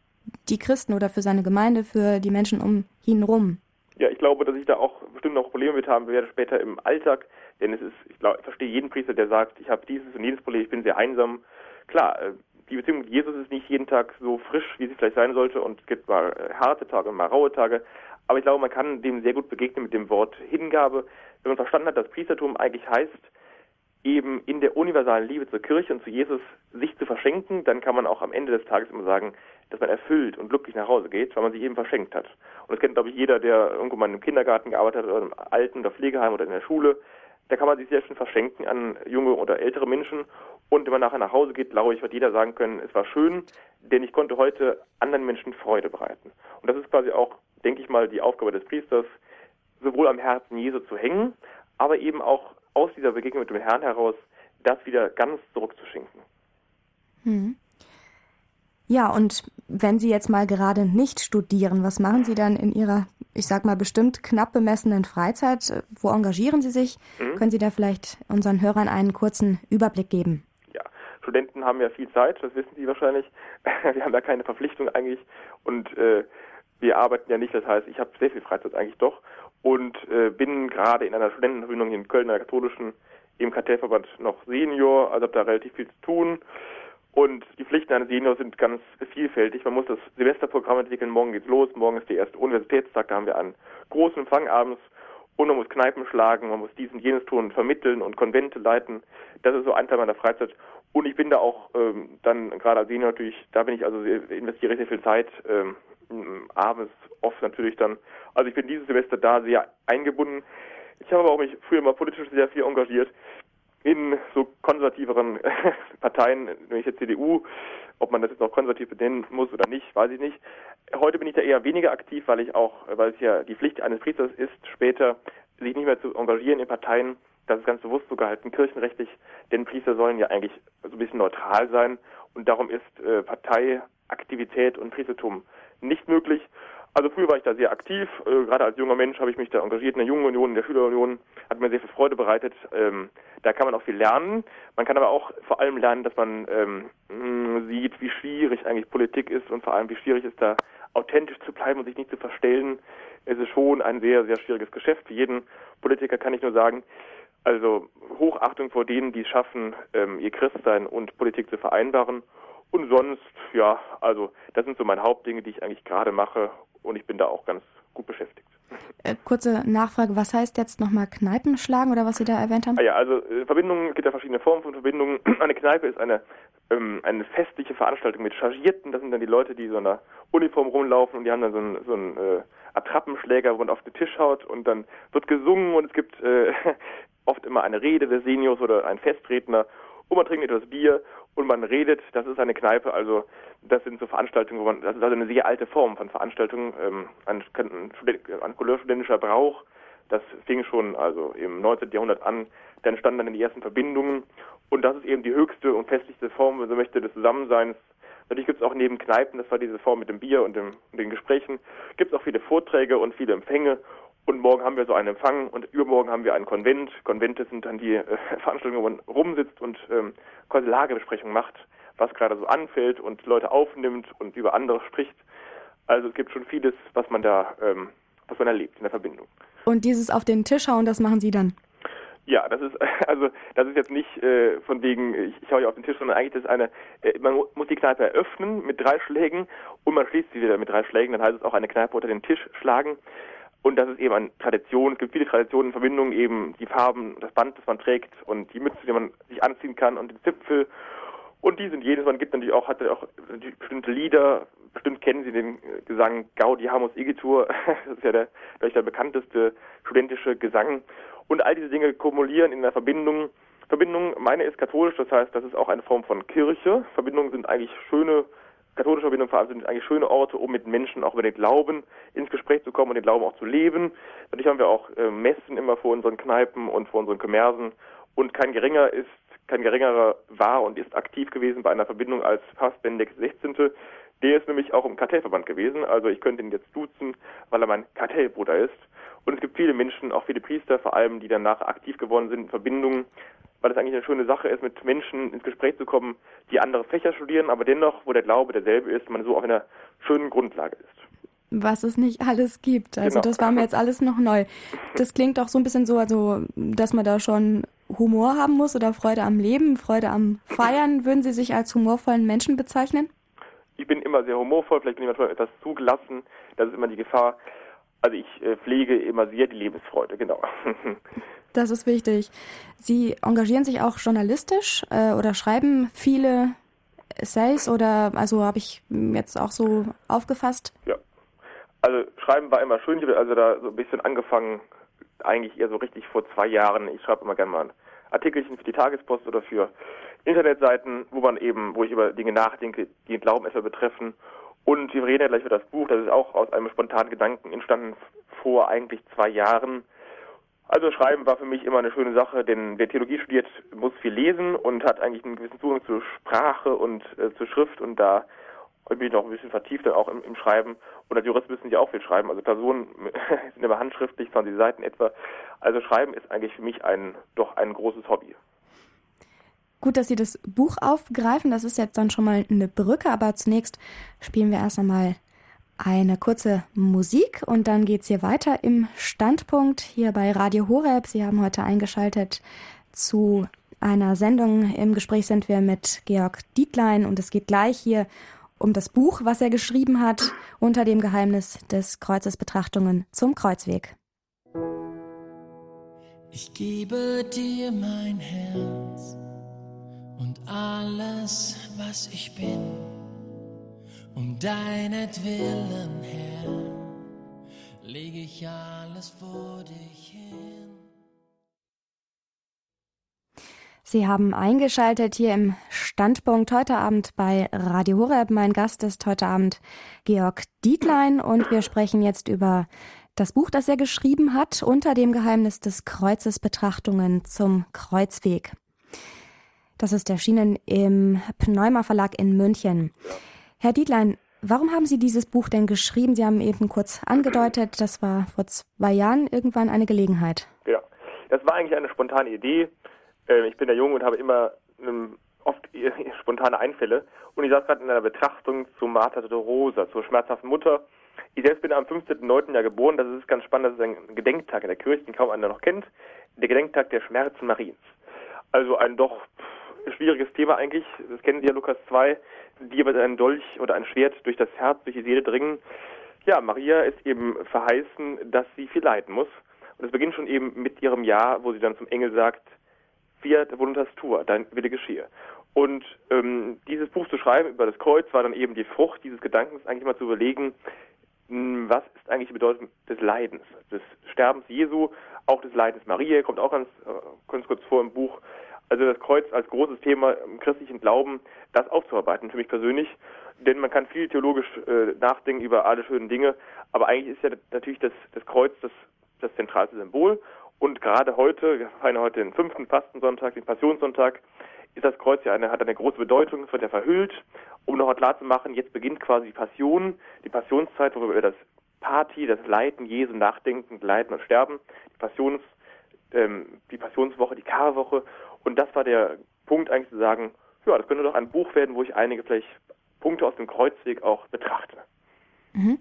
die Christen oder für seine Gemeinde, für die Menschen um ihn rum.
Ja, ich glaube, dass ich da auch bestimmt noch Probleme mit haben werde später im Alltag, denn es ist, ich, glaube, ich verstehe jeden Priester, der sagt, ich habe dieses und jenes Problem, ich bin sehr einsam. Klar, äh, die Beziehung mit Jesus ist nicht jeden Tag so frisch, wie sie vielleicht sein sollte und es gibt mal äh, harte Tage und mal raue Tage, aber ich glaube, man kann dem sehr gut begegnen mit dem Wort Hingabe, wenn man verstanden hat, dass Priestertum eigentlich heißt, eben in der universalen Liebe zur Kirche und zu Jesus sich zu verschenken, dann kann man auch am Ende des Tages immer sagen, dass man erfüllt und glücklich nach Hause geht, weil man sich eben verschenkt hat. Und das kennt, glaube ich, jeder, der irgendwo mal im Kindergarten gearbeitet hat oder im Alten- oder Pflegeheim oder in der Schule. Da kann man sich sehr schön verschenken an junge oder ältere Menschen. Und wenn man nachher nach Hause geht, glaube ich, wird jeder sagen können, es war schön, denn ich konnte heute anderen Menschen Freude bereiten. Und das ist quasi auch, denke ich mal, die Aufgabe des Priesters, sowohl am Herzen Jesu zu hängen, aber eben auch aus dieser Begegnung mit dem Herrn heraus das wieder ganz zurückzuschenken.
Hm. Ja, und wenn Sie jetzt mal gerade nicht studieren, was machen Sie dann in Ihrer, ich sag mal, bestimmt knapp bemessenen Freizeit? Wo engagieren Sie sich? Mhm. Können Sie da vielleicht unseren Hörern einen kurzen Überblick geben?
Ja, Studenten haben ja viel Zeit, das wissen Sie wahrscheinlich. [LAUGHS] Wir haben ja keine Verpflichtung eigentlich und äh, wir arbeiten ja nicht, das heißt, ich habe sehr viel Freizeit eigentlich doch und äh, bin gerade in einer Studentenverbindung in Köln, einer katholischen, im Kartellverband noch Senior, also habe da relativ viel zu tun und die Pflichten eines Seniors sind ganz vielfältig. Man muss das Semesterprogramm entwickeln. Morgen geht's los. Morgen ist der erste Universitätstag. Da haben wir einen großen Empfang abends. Und man muss Kneipen schlagen. Man muss dies und jenes tun, vermitteln und Konvente leiten. Das ist so ein Teil meiner Freizeit. Und ich bin da auch ähm, dann gerade als Senior natürlich, da bin ich also investiere sehr viel Zeit ähm, abends oft natürlich dann. Also ich bin dieses Semester da sehr eingebunden. Ich habe aber auch mich früher mal politisch sehr viel engagiert in so konservativeren [LAUGHS] Parteien, nämlich der CDU, ob man das jetzt noch konservativ benennen muss oder nicht, weiß ich nicht. Heute bin ich da eher weniger aktiv, weil ich auch, weil es ja die Pflicht eines Priesters ist, später sich nicht mehr zu engagieren in Parteien. Das ist ganz bewusst so gehalten, kirchenrechtlich, denn Priester sollen ja eigentlich so ein bisschen neutral sein und darum ist äh, Parteiaktivität und Priestertum nicht möglich. Also früher war ich da sehr aktiv, äh, gerade als junger Mensch habe ich mich da engagiert in der Jungen Union, in der Schülerunion, hat mir sehr viel Freude bereitet. Ähm, da kann man auch viel lernen. Man kann aber auch vor allem lernen, dass man ähm, sieht, wie schwierig eigentlich Politik ist und vor allem wie schwierig es da authentisch zu bleiben und sich nicht zu verstellen. Es ist schon ein sehr, sehr schwieriges Geschäft. Für jeden Politiker kann ich nur sagen, also Hochachtung vor denen, die es schaffen, ähm, ihr Christsein und Politik zu vereinbaren. Und sonst, ja, also das sind so meine Hauptdinge, die ich eigentlich gerade mache und ich bin da auch ganz gut beschäftigt.
Äh, kurze Nachfrage, was heißt jetzt nochmal Kneipen schlagen oder was Sie da erwähnt haben?
Ah ja, also äh, Verbindungen, gibt ja verschiedene Formen von Verbindungen. [CLEARS THROAT] Eine Kneipe ist eine, ähm, eine festliche Veranstaltung mit Chargierten, das sind dann die Leute, die so in einer Uniform rumlaufen und die haben dann so einen, so einen äh, Attrappenschläger, wo man auf den Tisch haut und dann wird gesungen und es gibt äh, [LAUGHS] oft immer eine Rede des Seniors oder ein Festredner und man trinkt etwas Bier und man redet, das ist eine Kneipe, also das sind so Veranstaltungen, wo man, das ist also eine sehr alte Form von Veranstaltungen, ähm, ein, ein, ein couleur-studentischer Brauch, das fing schon also im 19. Jahrhundert an, dann entstanden dann die ersten Verbindungen und das ist eben die höchste und festlichste Form, wenn man so möchte, des Zusammenseins. Natürlich gibt es auch neben Kneipen, das war diese Form mit dem Bier und, dem, und den Gesprächen, gibt es auch viele Vorträge und viele Empfänge und morgen haben wir so einen Empfang und übermorgen haben wir einen Konvent. Konvente sind dann die äh, [LAUGHS] Veranstaltungen, wo man rumsitzt und ähm, quasi Lagebesprechungen macht, was gerade so anfällt und Leute aufnimmt und über andere spricht. Also es gibt schon vieles, was man da, ähm, was man erlebt in der Verbindung.
Und dieses auf den Tisch hauen, das machen Sie dann?
Ja, das ist [LAUGHS] also das ist jetzt nicht äh, von wegen ich, ich hau hier auf den Tisch, sondern eigentlich das ist eine äh, man muss die Kneipe eröffnen mit drei Schlägen und und man schließt sie wieder mit drei Schlägen, dann heißt es auch eine Kneipe unter den Tisch schlagen. Und das ist eben eine Tradition. Es gibt viele Traditionen in Verbindung, eben die Farben, das Band, das man trägt und die Mütze, die man sich anziehen kann und den Zipfel. Und die sind jedes Mal, gibt natürlich auch, hatte auch bestimmte Lieder. Bestimmt kennen Sie den Gesang Gaudiamus Igitur. [LAUGHS] Das ist ja der, vielleicht der bekannteste studentische Gesang. Und all diese Dinge kumulieren in einer Verbindung. Verbindung, meine ist katholisch, das heißt, das ist auch eine Form von Kirche. Verbindungen sind eigentlich schöne katholische Verbindung vor allem sind eigentlich schöne Orte, um mit Menschen auch über den Glauben ins Gespräch zu kommen und den Glauben auch zu leben. Natürlich haben wir auch äh, Messen immer vor unseren Kneipen und vor unseren Kommersen und kein geringer ist, kein geringerer war und ist aktiv gewesen bei einer Verbindung als Papst Benedikt XVI. Der ist nämlich auch im Kartellverband gewesen, also ich könnte ihn jetzt duzen, weil er mein Kartellbruder ist. Und es gibt viele Menschen, auch viele Priester vor allem, die danach aktiv geworden sind in Verbindungen weil es eigentlich eine schöne Sache ist, mit Menschen ins Gespräch zu kommen, die andere Fächer studieren, aber dennoch, wo der Glaube derselbe ist, man so auf einer schönen Grundlage ist.
Was es nicht alles gibt. Also genau. das war mir jetzt alles noch neu. Das klingt doch so ein bisschen so, also dass man da schon Humor haben muss oder Freude am Leben, Freude am Feiern. Würden Sie sich als humorvollen Menschen bezeichnen?
Ich bin immer sehr humorvoll, vielleicht bin ich manchmal etwas zugelassen. Das ist immer die Gefahr. Also ich äh, pflege immer sehr die Lebensfreude, genau. [LAUGHS]
Das ist wichtig. Sie engagieren sich auch journalistisch äh, oder schreiben viele Essays oder also habe ich jetzt auch so aufgefasst?
Ja. Also schreiben war immer schön. Ich habe also da so ein bisschen angefangen, eigentlich eher so richtig vor zwei Jahren. Ich schreibe immer gerne mal ein Artikelchen für die Tagespost oder für Internetseiten, wo man eben, wo ich über Dinge nachdenke, die den Glauben etwa betreffen. Und wir reden ja gleich über das Buch, das ist auch aus einem spontanen Gedanken entstanden vor eigentlich zwei Jahren. Also Schreiben war für mich immer eine schöne Sache, denn wer Theologie studiert, muss viel lesen und hat eigentlich einen gewissen Zugang zur Sprache und äh, zur Schrift und da bin ich noch ein bisschen vertieft dann auch im, im Schreiben. Und als Jurist müssen sie auch viel schreiben. Also Personen [LAUGHS] sind immer handschriftlich, 20 Seiten etwa. Also Schreiben ist eigentlich für mich ein doch ein großes Hobby.
Gut, dass Sie das Buch aufgreifen. Das ist jetzt dann schon mal eine Brücke, aber zunächst spielen wir erst einmal eine kurze Musik und dann geht's hier weiter im Standpunkt hier bei Radio Horeb. Sie haben heute eingeschaltet zu einer Sendung. Im Gespräch sind wir mit Georg Dietlein und es geht gleich hier um das Buch, was er geschrieben hat, unter dem Geheimnis des Kreuzes Betrachtungen zum Kreuzweg.
Ich gebe dir mein Herz und alles, was ich bin um deinetwillen, Herr, lege ich alles vor dich hin.
Sie haben eingeschaltet hier im Standpunkt heute Abend bei Radio Horeb. Mein Gast ist heute Abend Georg Dietlein und wir sprechen jetzt über das Buch, das er geschrieben hat, unter dem Geheimnis des Kreuzes Betrachtungen zum Kreuzweg. Das ist erschienen im Pneuma Verlag in München. Herr Dietlein, warum haben Sie dieses Buch denn geschrieben? Sie haben eben kurz angedeutet, das war vor zwei Jahren irgendwann eine Gelegenheit.
Ja, das war eigentlich eine spontane Idee. Ähm, ich bin ja jung und habe immer oft [LAUGHS] spontane Einfälle. Und ich saß gerade in einer Betrachtung zu Martha Rosa, zur schmerzhaften Mutter. Ich selbst bin am 15.09. Jahr geboren. Das ist ganz spannend. Das ist ein Gedenktag in der Kirche, den kaum einer noch kennt. Der Gedenktag der Schmerzen Mariens. Also ein doch schwieriges Thema eigentlich. Das kennen Sie ja Lukas 2 die aber ein Dolch oder ein Schwert durch das Herz, durch die Seele dringen. Ja, Maria ist eben verheißen, dass sie viel leiden muss. Und es beginnt schon eben mit ihrem Ja, wo sie dann zum Engel sagt, Fiat voluntas tua, dein Wille geschehe. Und ähm, dieses Buch zu schreiben über das Kreuz war dann eben die Frucht dieses Gedankens, eigentlich mal zu überlegen, hm, was ist eigentlich die Bedeutung des Leidens, des Sterbens Jesu, auch des Leidens Maria, kommt auch ganz, äh, ganz kurz vor im Buch. Also das Kreuz als großes Thema im christlichen Glauben, das aufzuarbeiten für mich persönlich. Denn man kann viel theologisch äh, nachdenken über alle schönen Dinge, aber eigentlich ist ja natürlich das, das Kreuz das, das zentralste Symbol. Und gerade heute, wir feiern heute den fünften Fastensonntag, den Passionssonntag, ist das Kreuz ja eine, hat eine große Bedeutung, es wird ja verhüllt, um nochmal klar zu machen, jetzt beginnt quasi die Passion, die Passionszeit, wo wir über das Party, das Leiden Jesu nachdenken, Leiden und Sterben, die Passions, ähm, die Passionswoche, die Karwoche und das war der Punkt eigentlich zu sagen, ja, das könnte doch ein Buch werden, wo ich einige vielleicht Punkte aus dem Kreuzweg auch betrachte.
Mhm.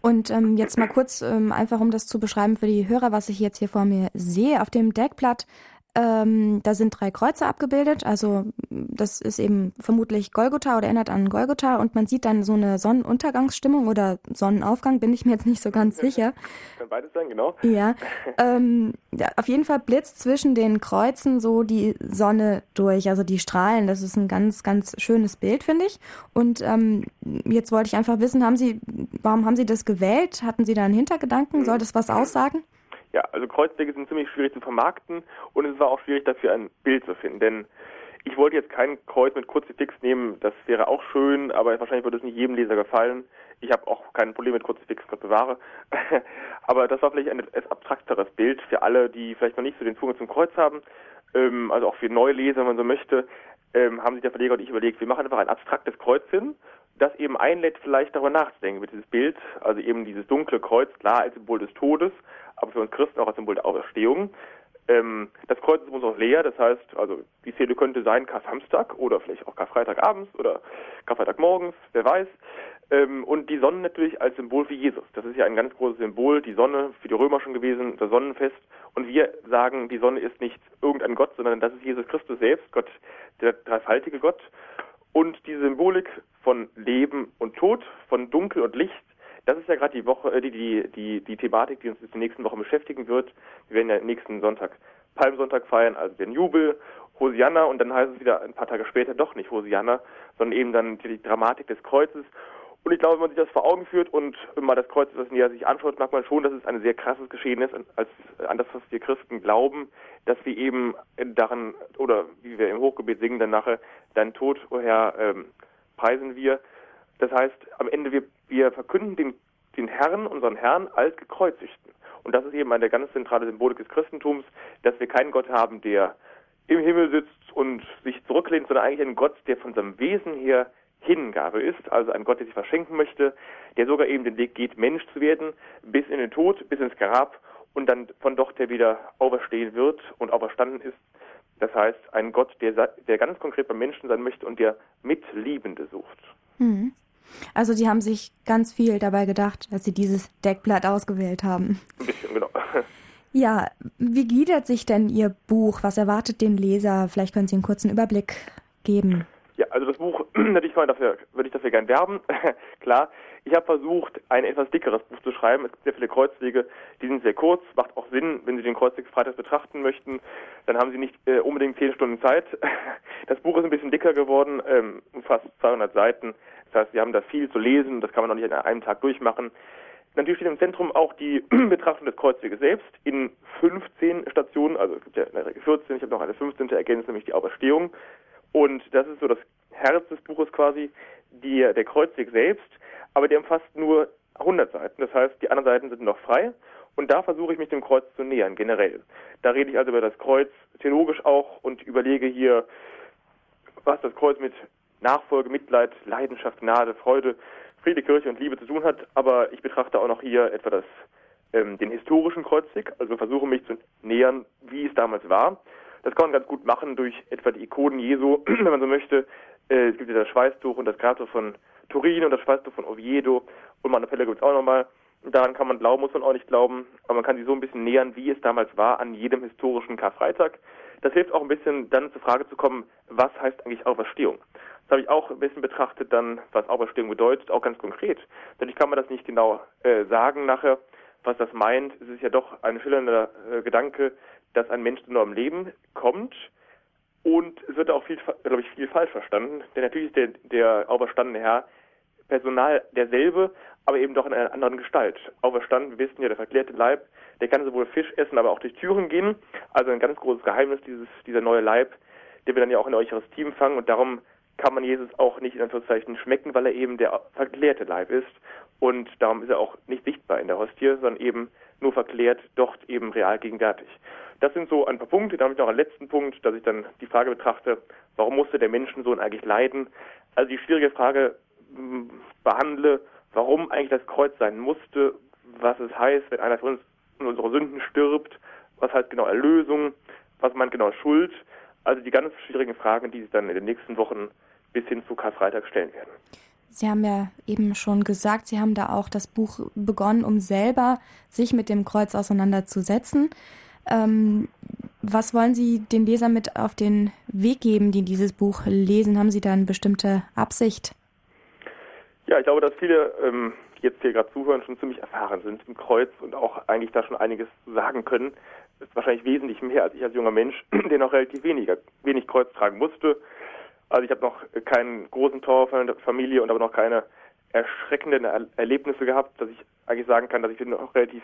Und ähm, jetzt mal kurz, ähm, einfach um das zu beschreiben für die Hörer, was ich jetzt hier vor mir sehe. Auf dem Deckblatt Ähm, da sind drei Kreuze abgebildet, also das ist eben vermutlich Golgotha oder erinnert an Golgotha und man sieht dann so eine Sonnenuntergangsstimmung oder Sonnenaufgang, bin ich mir jetzt nicht so ganz sicher.
Kann beides sein, genau.
Ja, ähm, ja, auf jeden Fall blitzt zwischen den Kreuzen so die Sonne durch, also die Strahlen. Das ist ein ganz, ganz schönes Bild, finde ich. Und ähm, jetzt wollte ich einfach wissen, haben Sie, warum haben Sie das gewählt? Hatten Sie da einen Hintergedanken? Soll das was aussagen?
Ja, also Kreuzwege sind ziemlich schwierig zu vermarkten und es war auch schwierig dafür ein Bild zu finden, denn ich wollte jetzt kein Kreuz mit Kruzifix nehmen, das wäre auch schön, aber wahrscheinlich würde es nicht jedem Leser gefallen. Ich habe auch kein Problem mit Kruzifix, Gott bewahre. [LAUGHS] aber das war vielleicht ein etwas abstrakteres Bild für alle, die vielleicht noch nicht so den Zugang zum Kreuz haben. Ähm, also auch für Neuleser, wenn man so möchte, ähm, haben sich der Verleger und ich überlegt, wir machen einfach ein abstraktes Kreuz hin, das eben einlädt, vielleicht darüber nachzudenken, mit dieses Bild, also eben dieses dunkle Kreuz, klar als Symbol des Todes, aber für uns Christen auch als Symbol der Auferstehung. Ähm, das Kreuz ist uns auch leer, das heißt, also die Szene könnte sein Kar-Samstag oder vielleicht auch Karfreitagabends oder Karfreitagmorgens, wer weiß. Ähm, und die Sonne natürlich als Symbol für Jesus. Das ist ja ein ganz großes Symbol, die Sonne für die Römer schon gewesen, das Sonnenfest. Und wir sagen, die Sonne ist nicht irgendein Gott, sondern das ist Jesus Christus selbst, Gott, der dreifaltige Gott. Und die Symbolik von Leben und Tod, von Dunkel und Licht, das ist ja gerade die Woche, äh, die, die, die, die Thematik, die uns in den nächsten Wochen beschäftigen wird. Wir werden ja nächsten Sonntag Palmsonntag feiern, also den Jubel, Hosianna und dann heißt es wieder ein paar Tage später doch nicht Hosianna, sondern eben dann die Dramatik des Kreuzes. Und ich glaube, wenn man sich das vor Augen führt und mal das Kreuz etwas näher sich anschaut, merkt man schon, dass es ein sehr krasses Geschehen ist, als an das, was wir Christen glauben, dass wir eben daran, oder wie wir im Hochgebet singen, dann nachher, dein Tod, o Herr, ähm, preisen wir. Das heißt, am Ende, wir, wir verkünden den, den Herrn, unseren Herrn, als gekreuzigten. Und das ist eben eine ganz zentrale Symbolik des Christentums, dass wir keinen Gott haben, der im Himmel sitzt und sich zurücklehnt, sondern eigentlich einen Gott, der von seinem Wesen her Hingabe ist, also ein Gott, der sich verschenken möchte, der sogar eben den Weg geht, Mensch zu werden, bis in den Tod, bis ins Grab und dann von dort der wieder auferstehen wird und auferstanden ist. Das heißt, ein Gott, der, der ganz konkret beim Menschen sein möchte und der Mitliebende sucht.
Mhm. Also die haben sich ganz viel dabei gedacht, dass sie dieses Deckblatt ausgewählt haben.
Ein bisschen, genau. [LAUGHS]
Ja, wie gliedert sich denn Ihr Buch? Was erwartet den Leser? Vielleicht können Sie einen kurzen Überblick geben.
Also das Buch, natürlich kann man dafür, würde ich dafür gern werben. [LAUGHS] Klar, ich habe versucht, ein etwas dickeres Buch zu schreiben. Es gibt sehr viele Kreuzwege, die sind sehr kurz, macht auch Sinn, wenn Sie den Kreuzweg Freitags betrachten möchten, dann haben Sie nicht äh, unbedingt zehn Stunden Zeit. [LAUGHS] Das Buch ist ein bisschen dicker geworden, ähm, fast 200 Seiten. Das heißt, Sie haben da viel zu lesen, das kann man noch nicht an einem Tag durchmachen. Natürlich steht im Zentrum auch die [CLEARS THROAT] Betrachtung des Kreuzweges selbst in 15 Stationen, also es gibt ja in der Regel 14, ich habe noch eine 15. ergänzt, nämlich die Auferstehung. Und das ist so das Herz des Buches quasi, die, der Kreuzweg selbst, aber der umfasst nur 100 Seiten. Das heißt, die anderen Seiten sind noch frei. Und da versuche ich mich dem Kreuz zu nähern, generell. Da rede ich also über das Kreuz theologisch auch und überlege hier, was das Kreuz mit Nachfolge, Mitleid, Leidenschaft, Gnade, Freude, Friede, Kirche und Liebe zu tun hat. Aber ich betrachte auch noch hier etwa das, ähm, den historischen Kreuzweg, also versuche mich zu nähern, wie es damals war. Das kann man ganz gut machen durch etwa die Ikonen Jesu, [CLEARS THROAT] wenn man so möchte. Äh, es gibt ja das Schweißtuch und das Grabtuch von Turin und das Schweißtuch von Oviedo und Montefeller gibt es auch nochmal. Daran kann man glauben, muss man auch nicht glauben, aber man kann sich so ein bisschen nähern, wie es damals war an jedem historischen Karfreitag. Das hilft auch ein bisschen dann zur Frage zu kommen, was heißt eigentlich Auferstehung? Das habe ich auch ein bisschen betrachtet dann, was Auferstehung bedeutet, auch ganz konkret. Natürlich kann man das nicht genau äh, sagen nachher, was das meint. Es ist ja doch ein schillernder äh, Gedanke, dass ein Mensch zu neuem Leben kommt. Und es wird auch viel, glaube ich, viel falsch verstanden. Denn natürlich ist der, der auferstandene Herr Personal derselbe, aber eben doch in einer anderen Gestalt. Auferstanden, wir wissen ja, der verklärte Leib, der kann sowohl Fisch essen, aber auch durch Türen gehen. Also ein ganz großes Geheimnis, dieses, dieser neue Leib, der wir dann ja auch in euch Team fangen. Und darum kann man Jesus auch nicht in Anführungszeichen schmecken, weil er eben der verklärte Leib ist. Und darum ist er auch nicht sichtbar in der Hostie, sondern eben nur verklärt, dort eben real gegenwärtig. Das sind so ein paar Punkte. Damit noch einen letzten Punkt, dass ich dann die Frage betrachte, warum musste der Menschensohn eigentlich leiden? Also die schwierige Frage mh, behandle, warum eigentlich das Kreuz sein musste, was es heißt, wenn einer von uns in unsere Sünden stirbt, was heißt genau Erlösung, was meint genau Schuld. Also die ganz schwierigen Fragen, die sich dann in den nächsten Wochen bis hin zu Karfreitag stellen werden.
Sie haben ja eben schon gesagt, Sie haben da auch das Buch begonnen, um selber sich mit dem Kreuz auseinanderzusetzen. Ähm, Was wollen Sie den Lesern mit auf den Weg geben, die dieses Buch lesen? Haben Sie da eine bestimmte Absicht?
Ja, ich glaube, dass viele, ähm, die jetzt hier gerade zuhören, schon ziemlich erfahren sind im Kreuz und auch eigentlich da schon einiges sagen können. Das ist wahrscheinlich wesentlich mehr als ich als junger Mensch, [CLEARS THROAT] der noch relativ weniger, wenig Kreuz tragen musste. Also ich habe noch keinen großen Tor von der Familie und aber noch keine erschreckenden er Erlebnisse gehabt, dass ich eigentlich sagen kann, dass ich noch relativ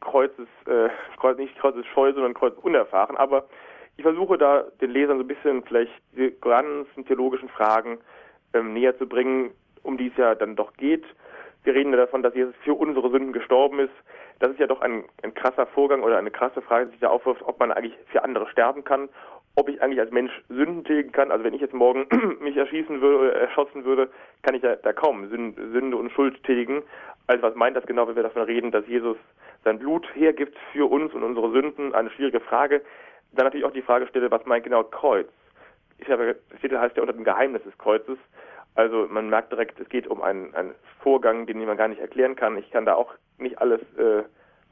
Kreuzes, äh, Kreuz, nicht Kreuzes scheu, sondern Kreuzes unerfahren. Aber ich versuche da den Lesern so ein bisschen vielleicht die ganzen theologischen Fragen ähm, näher zu bringen, um die es ja dann doch geht. Wir reden ja davon, dass Jesus für unsere Sünden gestorben ist. Das ist ja doch ein, ein krasser Vorgang oder eine krasse Frage, die sich da aufwirft, ob man eigentlich für andere sterben kann, ob ich eigentlich als Mensch Sünden tilgen kann. Also wenn ich jetzt morgen [CLEARS THROAT] mich erschießen würde oder erschossen würde, kann ich ja da kaum Sünde und Schuld tilgen. Also was meint das genau, wenn wir davon reden, dass Jesus sein Blut hergibt für uns und unsere Sünden? Eine schwierige Frage. Dann natürlich auch die Frage stelle, was meint genau Kreuz? Ich habe, das Titel heißt ja unter dem Geheimnis des Kreuzes. Also man merkt direkt, es geht um einen, einen Vorgang, den man gar nicht erklären kann. Ich kann da auch nicht alles äh,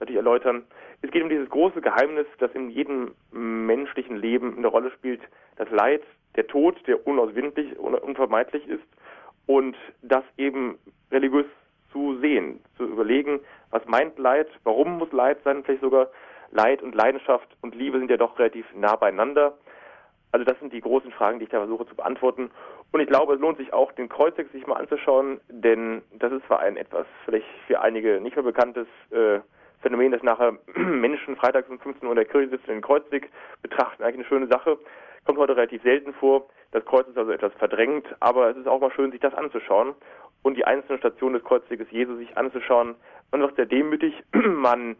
natürlich erläutern. Es geht um dieses große Geheimnis, das in jedem menschlichen Leben eine Rolle spielt. Das Leid, der Tod, der unauswindlich, unvermeidlich ist. Und das eben religiös zu sehen, zu überlegen, was meint Leid, warum muss Leid sein, vielleicht sogar Leid und Leidenschaft und Liebe sind ja doch relativ nah beieinander. Also das sind die großen Fragen, die ich da versuche zu beantworten. Und ich glaube, es lohnt sich auch, den Kreuzweg sich mal anzuschauen, denn das ist zwar ein etwas vielleicht für einige nicht mehr bekanntes äh, Phänomen, dass nachher [CLEARS THROAT] Menschen freitags um 15 Uhr in der Kirche sitzen und den Kreuzweg betrachten, eigentlich eine schöne Sache. Kommt heute relativ selten vor. Das Kreuz ist also etwas verdrängt, aber es ist auch mal schön, sich das anzuschauen und die einzelnen Stationen des Kreuzweges Jesu sich anzuschauen. Man wird sehr demütig, [CLEARS THROAT] man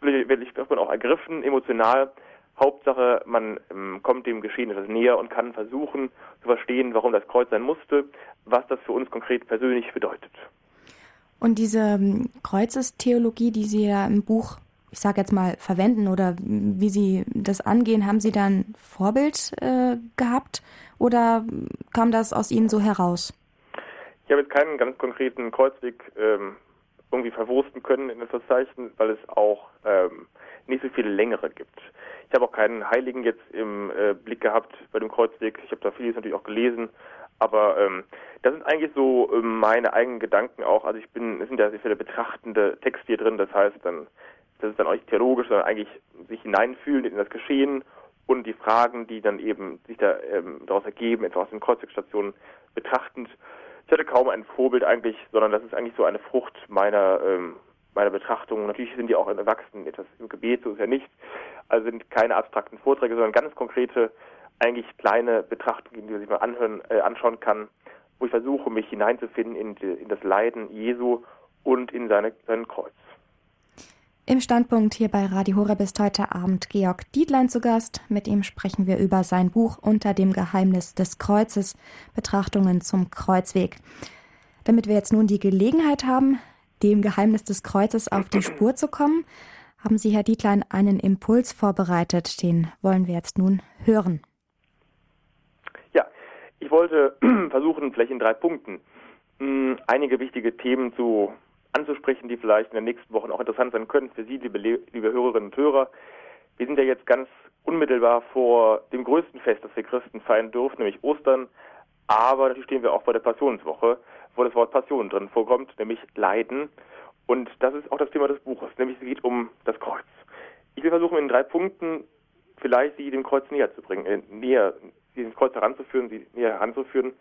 wird man auch ergriffen, emotional. Hauptsache, man ähm, kommt dem Geschehen etwas näher und kann versuchen zu verstehen, warum das Kreuz sein musste, was das für uns konkret persönlich bedeutet.
Und diese ähm, Kreuzestheologie, die Sie ja im Buch, ich sage jetzt mal, verwenden oder wie Sie das angehen, haben Sie da ein Vorbild äh, gehabt oder kam das aus Ihnen so heraus?
Ich habe jetzt keinen ganz konkreten Kreuzweg ähm, irgendwie verwursten können in das Verzeichnis, weil es auch ähm, nicht so viele längere gibt. Ich habe auch keinen Heiligen jetzt im äh, Blick gehabt bei dem Kreuzweg. Ich habe da vieles natürlich auch gelesen, aber ähm, das sind eigentlich so ähm, meine eigenen Gedanken auch. Also ich bin, es sind ja sehr viele betrachtende Texte hier drin. Das heißt dann, das ist dann auch nicht theologisch, sondern eigentlich sich hineinfühlen in das Geschehen und die Fragen, die dann eben sich da ähm, daraus ergeben, etwa aus den Kreuzwegstationen betrachtend. Ich hatte kaum ein Vorbild eigentlich, sondern das ist eigentlich so eine Frucht meiner ähm, meiner Betrachtung. Natürlich sind die auch erwachsen, etwas im Gebet, so ist ja nicht. Also sind keine abstrakten Vorträge, sondern ganz konkrete, eigentlich kleine Betrachtungen, die man sich mal anhören, äh, anschauen kann, wo ich versuche, mich hineinzufinden in, die, in das Leiden Jesu und in seine, sein Kreuz.
Im Standpunkt hier bei Radio Horeb ist heute Abend Georg Dietlein zu Gast. Mit ihm sprechen wir über sein Buch Unter dem Geheimnis des Kreuzes, Betrachtungen zum Kreuzweg. Damit wir jetzt nun die Gelegenheit haben, dem Geheimnis des Kreuzes auf die Spur zu kommen, haben Sie, Herr Dietlein, einen Impuls vorbereitet. Den wollen wir jetzt nun hören.
Ich wollte [CLEARS THROAT] versuchen, vielleicht in drei Punkten hm, einige wichtige Themen zu anzusprechen, die vielleicht in den nächsten Wochen auch interessant sein können für Sie, liebe, liebe Hörerinnen und Hörer. Wir sind ja jetzt ganz unmittelbar vor dem größten Fest, das wir Christen feiern dürfen, nämlich Ostern. Aber natürlich stehen wir auch vor der Passionswoche, wo das Wort Passion drin vorkommt, nämlich Leiden. Und das ist auch das Thema des Buches, nämlich es geht um das Kreuz. Ich will versuchen, in drei Punkten vielleicht Sie dem Kreuz näher zu bringen, äh, näher, Ins Kreuz heranzuführen, Sie näher heranzuführen.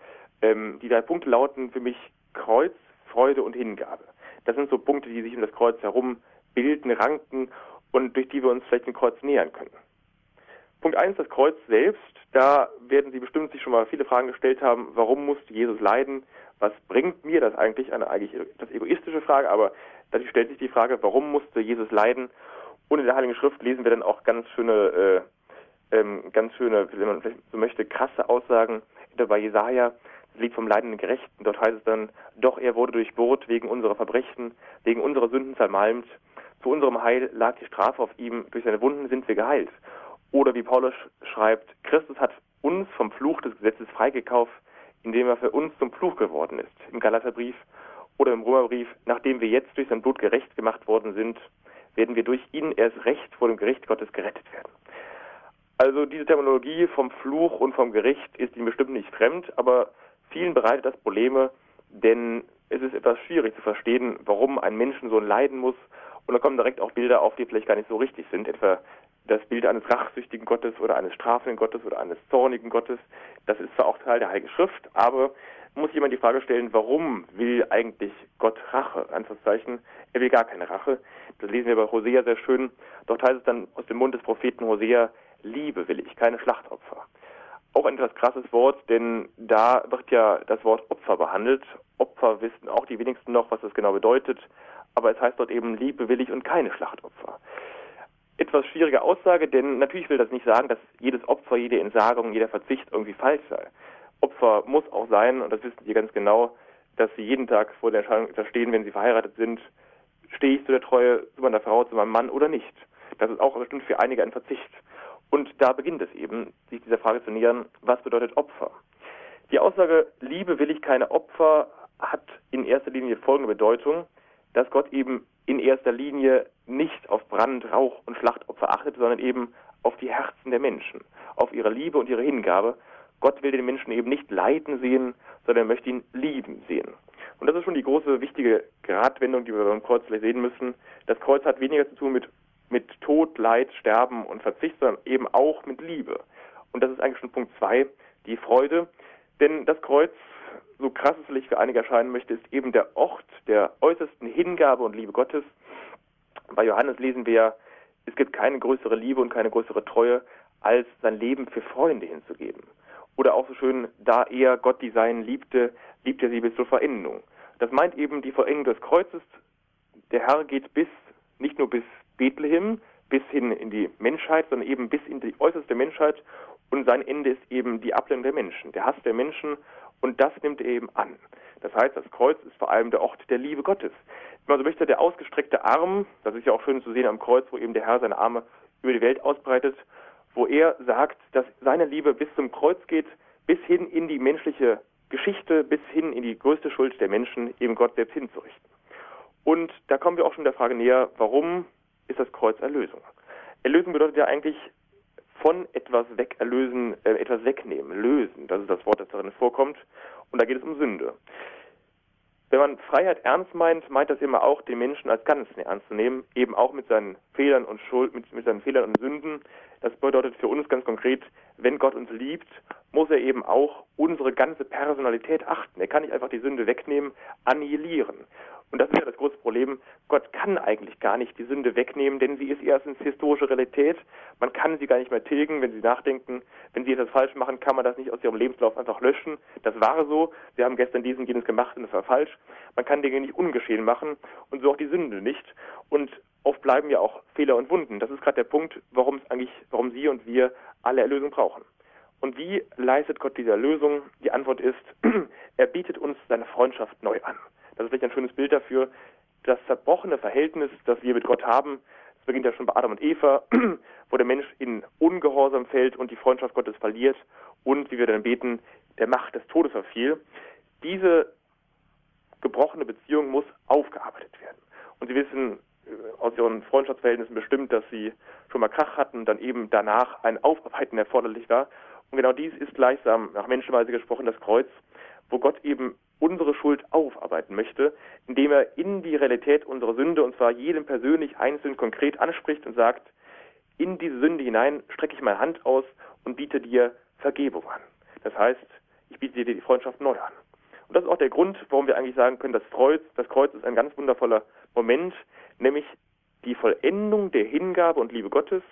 Ähm, die drei Punkte lauten für mich Kreuz, Freude und Hingabe. Das sind so Punkte, die sich um das Kreuz herum bilden, ranken und durch die wir uns vielleicht dem Kreuz nähern können. Punkt eins, das Kreuz selbst. Da werden Sie bestimmt sich schon mal viele Fragen gestellt haben. Warum musste Jesus leiden? Was bringt mir das eigentlich? Eine eigentlich etwas egoistische Frage, aber dadurch stellt sich die Frage, warum musste Jesus leiden? Und in der Heiligen Schrift lesen wir dann auch ganz schöne, äh, ähm, ganz schöne, wenn man vielleicht so möchte, krasse Aussagen. Bei Jesaja das Lied vom leidenden Gerechten. Dort heißt es dann, doch er wurde durchbohrt wegen unserer Verbrechen, wegen unserer Sünden zermalmt. Zu unserem Heil lag die Strafe auf ihm, durch seine Wunden sind wir geheilt. Oder wie Paulus schreibt, Christus hat uns vom Fluch des Gesetzes freigekauft, indem er für uns zum Fluch geworden ist. Im Galaterbrief oder im Römerbrief, nachdem wir jetzt durch sein Blut gerecht gemacht worden sind, werden wir durch ihn erst recht vor dem Gericht Gottes gerettet werden. Also diese Terminologie vom Fluch und vom Gericht ist Ihnen bestimmt nicht fremd, aber vielen bereitet das Probleme, denn es ist etwas schwierig zu verstehen, warum ein Menschensohn leiden muss. Und da kommen direkt auch Bilder auf, die vielleicht gar nicht so richtig sind, etwa das Bild eines rachsüchtigen Gottes oder eines strafenden Gottes oder eines zornigen Gottes. Das ist zwar auch Teil der Heiligen Schrift, aber muss jemand die Frage stellen, warum will eigentlich Gott Rache? Anführungszeichen, er will gar keine Rache. Das lesen wir bei Hosea sehr schön. Dort heißt es dann aus dem Mund des Propheten Hosea, Liebe will ich, keine Schlachtopfer. Auch ein etwas krasses Wort, denn da wird ja das Wort Opfer behandelt. Opfer wissen auch die wenigsten noch, was das genau bedeutet, aber es heißt dort eben Liebe will ich und keine Schlachtopfer. Etwas schwierige Aussage, denn natürlich will das nicht sagen, dass jedes Opfer, jede Entsagung, jeder Verzicht irgendwie falsch sei. Opfer muss auch sein, und das wissen Sie ganz genau, dass Sie jeden Tag vor der Entscheidung stehen, wenn Sie verheiratet sind, stehe ich zu der Treue zu meiner Frau, zu meinem Mann oder nicht. Das ist auch bestimmt für einige ein Verzicht. Und da beginnt es eben, sich dieser Frage zu nähern, was bedeutet Opfer? Die Aussage, Liebe will ich keine Opfer, hat in erster Linie folgende Bedeutung, dass Gott eben in erster Linie nicht auf Brand, Rauch und Schlachtopfer achtet, sondern eben auf die Herzen der Menschen, auf ihre Liebe und ihre Hingabe. Gott will den Menschen eben nicht leiden sehen, sondern er möchte ihn lieben sehen. Und das ist schon die große, wichtige Gratwendung, die wir beim Kreuz sehen müssen. Das Kreuz hat weniger zu tun mit mit Tod, Leid, Sterben und Verzicht, sondern eben auch mit Liebe. Und das ist eigentlich schon Punkt zwei, die Freude. Denn das Kreuz, so krass es vielleicht für einige erscheinen möchte, ist eben der Ort der äußersten Hingabe und Liebe Gottes. Bei Johannes lesen wir, es gibt keine größere Liebe und keine größere Treue, als sein Leben für Freunde hinzugeben. Oder auch so schön, da er Gott die Seinen liebte, liebt er sie bis zur Verendung. Das meint eben die Vollendung des Kreuzes. Der Herr geht bis, nicht nur bis Bethlehem bis hin in die Menschheit, sondern eben bis in die äußerste Menschheit. Und sein Ende ist eben die Ablehnung der Menschen, der Hass der Menschen. Und das nimmt er eben an. Das heißt, das Kreuz ist vor allem der Ort der Liebe Gottes. Wenn man so möchte, der ausgestreckte Arm, das ist ja auch schön zu sehen am Kreuz, wo eben der Herr seine Arme über die Welt ausbreitet, wo er sagt, dass seine Liebe bis zum Kreuz geht, bis hin in die menschliche Geschichte, bis hin in die größte Schuld der Menschen, eben Gott selbst hinzurichten. Und da kommen wir auch schon der Frage näher, warum ist das Kreuz Erlösung. Erlösung bedeutet ja eigentlich von etwas weg erlösen, äh, etwas wegnehmen, lösen. Das ist das Wort, das darin vorkommt. Und da geht es um Sünde. Wenn man Freiheit ernst meint, meint das immer auch, den Menschen als Ganzen ernst zu nehmen, eben auch mit seinen Fehlern und Schuld, mit, mit seinen Fehlern und Sünden. Das bedeutet für uns ganz konkret, wenn Gott uns liebt, muss er eben auch unsere ganze Personalität achten. Er kann nicht einfach die Sünde wegnehmen, annihilieren. Und das ist ja das große Problem. Gott kann eigentlich gar nicht die Sünde wegnehmen, denn sie ist erstens historische Realität. Man kann sie gar nicht mehr tilgen, wenn Sie nachdenken. Wenn Sie etwas falsch machen, kann man das nicht aus Ihrem Lebenslauf einfach löschen. Das war so. Sie haben gestern diesen, jenes gemacht und das war falsch. Man kann Dinge nicht ungeschehen machen und so auch die Sünde nicht. Und oft bleiben ja auch Fehler und Wunden. Das ist gerade der Punkt, warum es eigentlich, warum Sie und wir alle Erlösung brauchen. Und wie leistet Gott diese Erlösung? Die Antwort ist, [CLEARS THROAT] er bietet uns seine Freundschaft neu an. Das ist vielleicht ein schönes Bild dafür. Das zerbrochene Verhältnis, das wir mit Gott haben, das beginnt ja schon bei Adam und Eva, [CLEARS THROAT] wo der Mensch in Ungehorsam fällt und die Freundschaft Gottes verliert und, wie wir dann beten, der Macht des Todes verfiel. Diese gebrochene Beziehung muss aufgearbeitet werden. Und Sie wissen äh, aus Ihren Freundschaftsverhältnissen bestimmt, dass Sie schon mal Krach hatten, dann eben danach ein Aufarbeiten erforderlich war. Und genau dies ist gleichsam, nach Menschenweise gesprochen, das Kreuz, wo Gott eben unsere Schuld aufarbeiten möchte, indem er in die Realität unserer Sünde, und zwar jedem persönlich einzeln konkret anspricht und sagt, in diese Sünde hinein strecke ich meine Hand aus und biete dir Vergebung an. Das heißt, ich biete dir die Freundschaft neu an. Und das ist auch der Grund, warum wir eigentlich sagen können, das Kreuz, das Kreuz ist ein ganz wundervoller Moment, nämlich die Vollendung der Hingabe und Liebe Gottes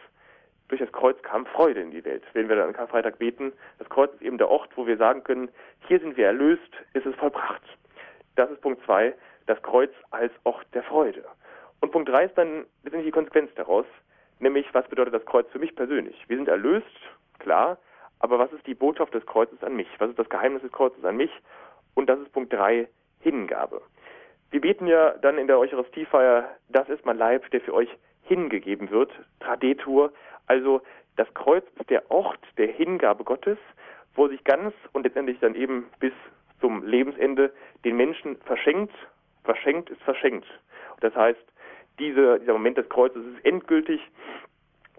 durch das Kreuz kam Freude in die Welt. Wenn wir dann am Karfreitag beten, das Kreuz ist eben der Ort, wo wir sagen können, hier sind wir erlöst, ist es vollbracht. Das ist Punkt zwei, das Kreuz als Ort der Freude. Und Punkt drei ist dann letztendlich die Konsequenz daraus, nämlich was bedeutet das Kreuz für mich persönlich? Wir sind erlöst, klar, aber was ist die Botschaft des Kreuzes an mich? Was ist das Geheimnis des Kreuzes an mich? Und das ist Punkt drei, Hingabe. Wir beten ja dann in der Eucharistiefeier, das ist mein Leib, der für euch hingegeben wird, Tradetur, also das Kreuz ist der Ort der Hingabe Gottes, wo sich ganz und letztendlich dann eben bis zum Lebensende den Menschen verschenkt, verschenkt ist verschenkt. Das heißt, diese, dieser Moment des Kreuzes ist endgültig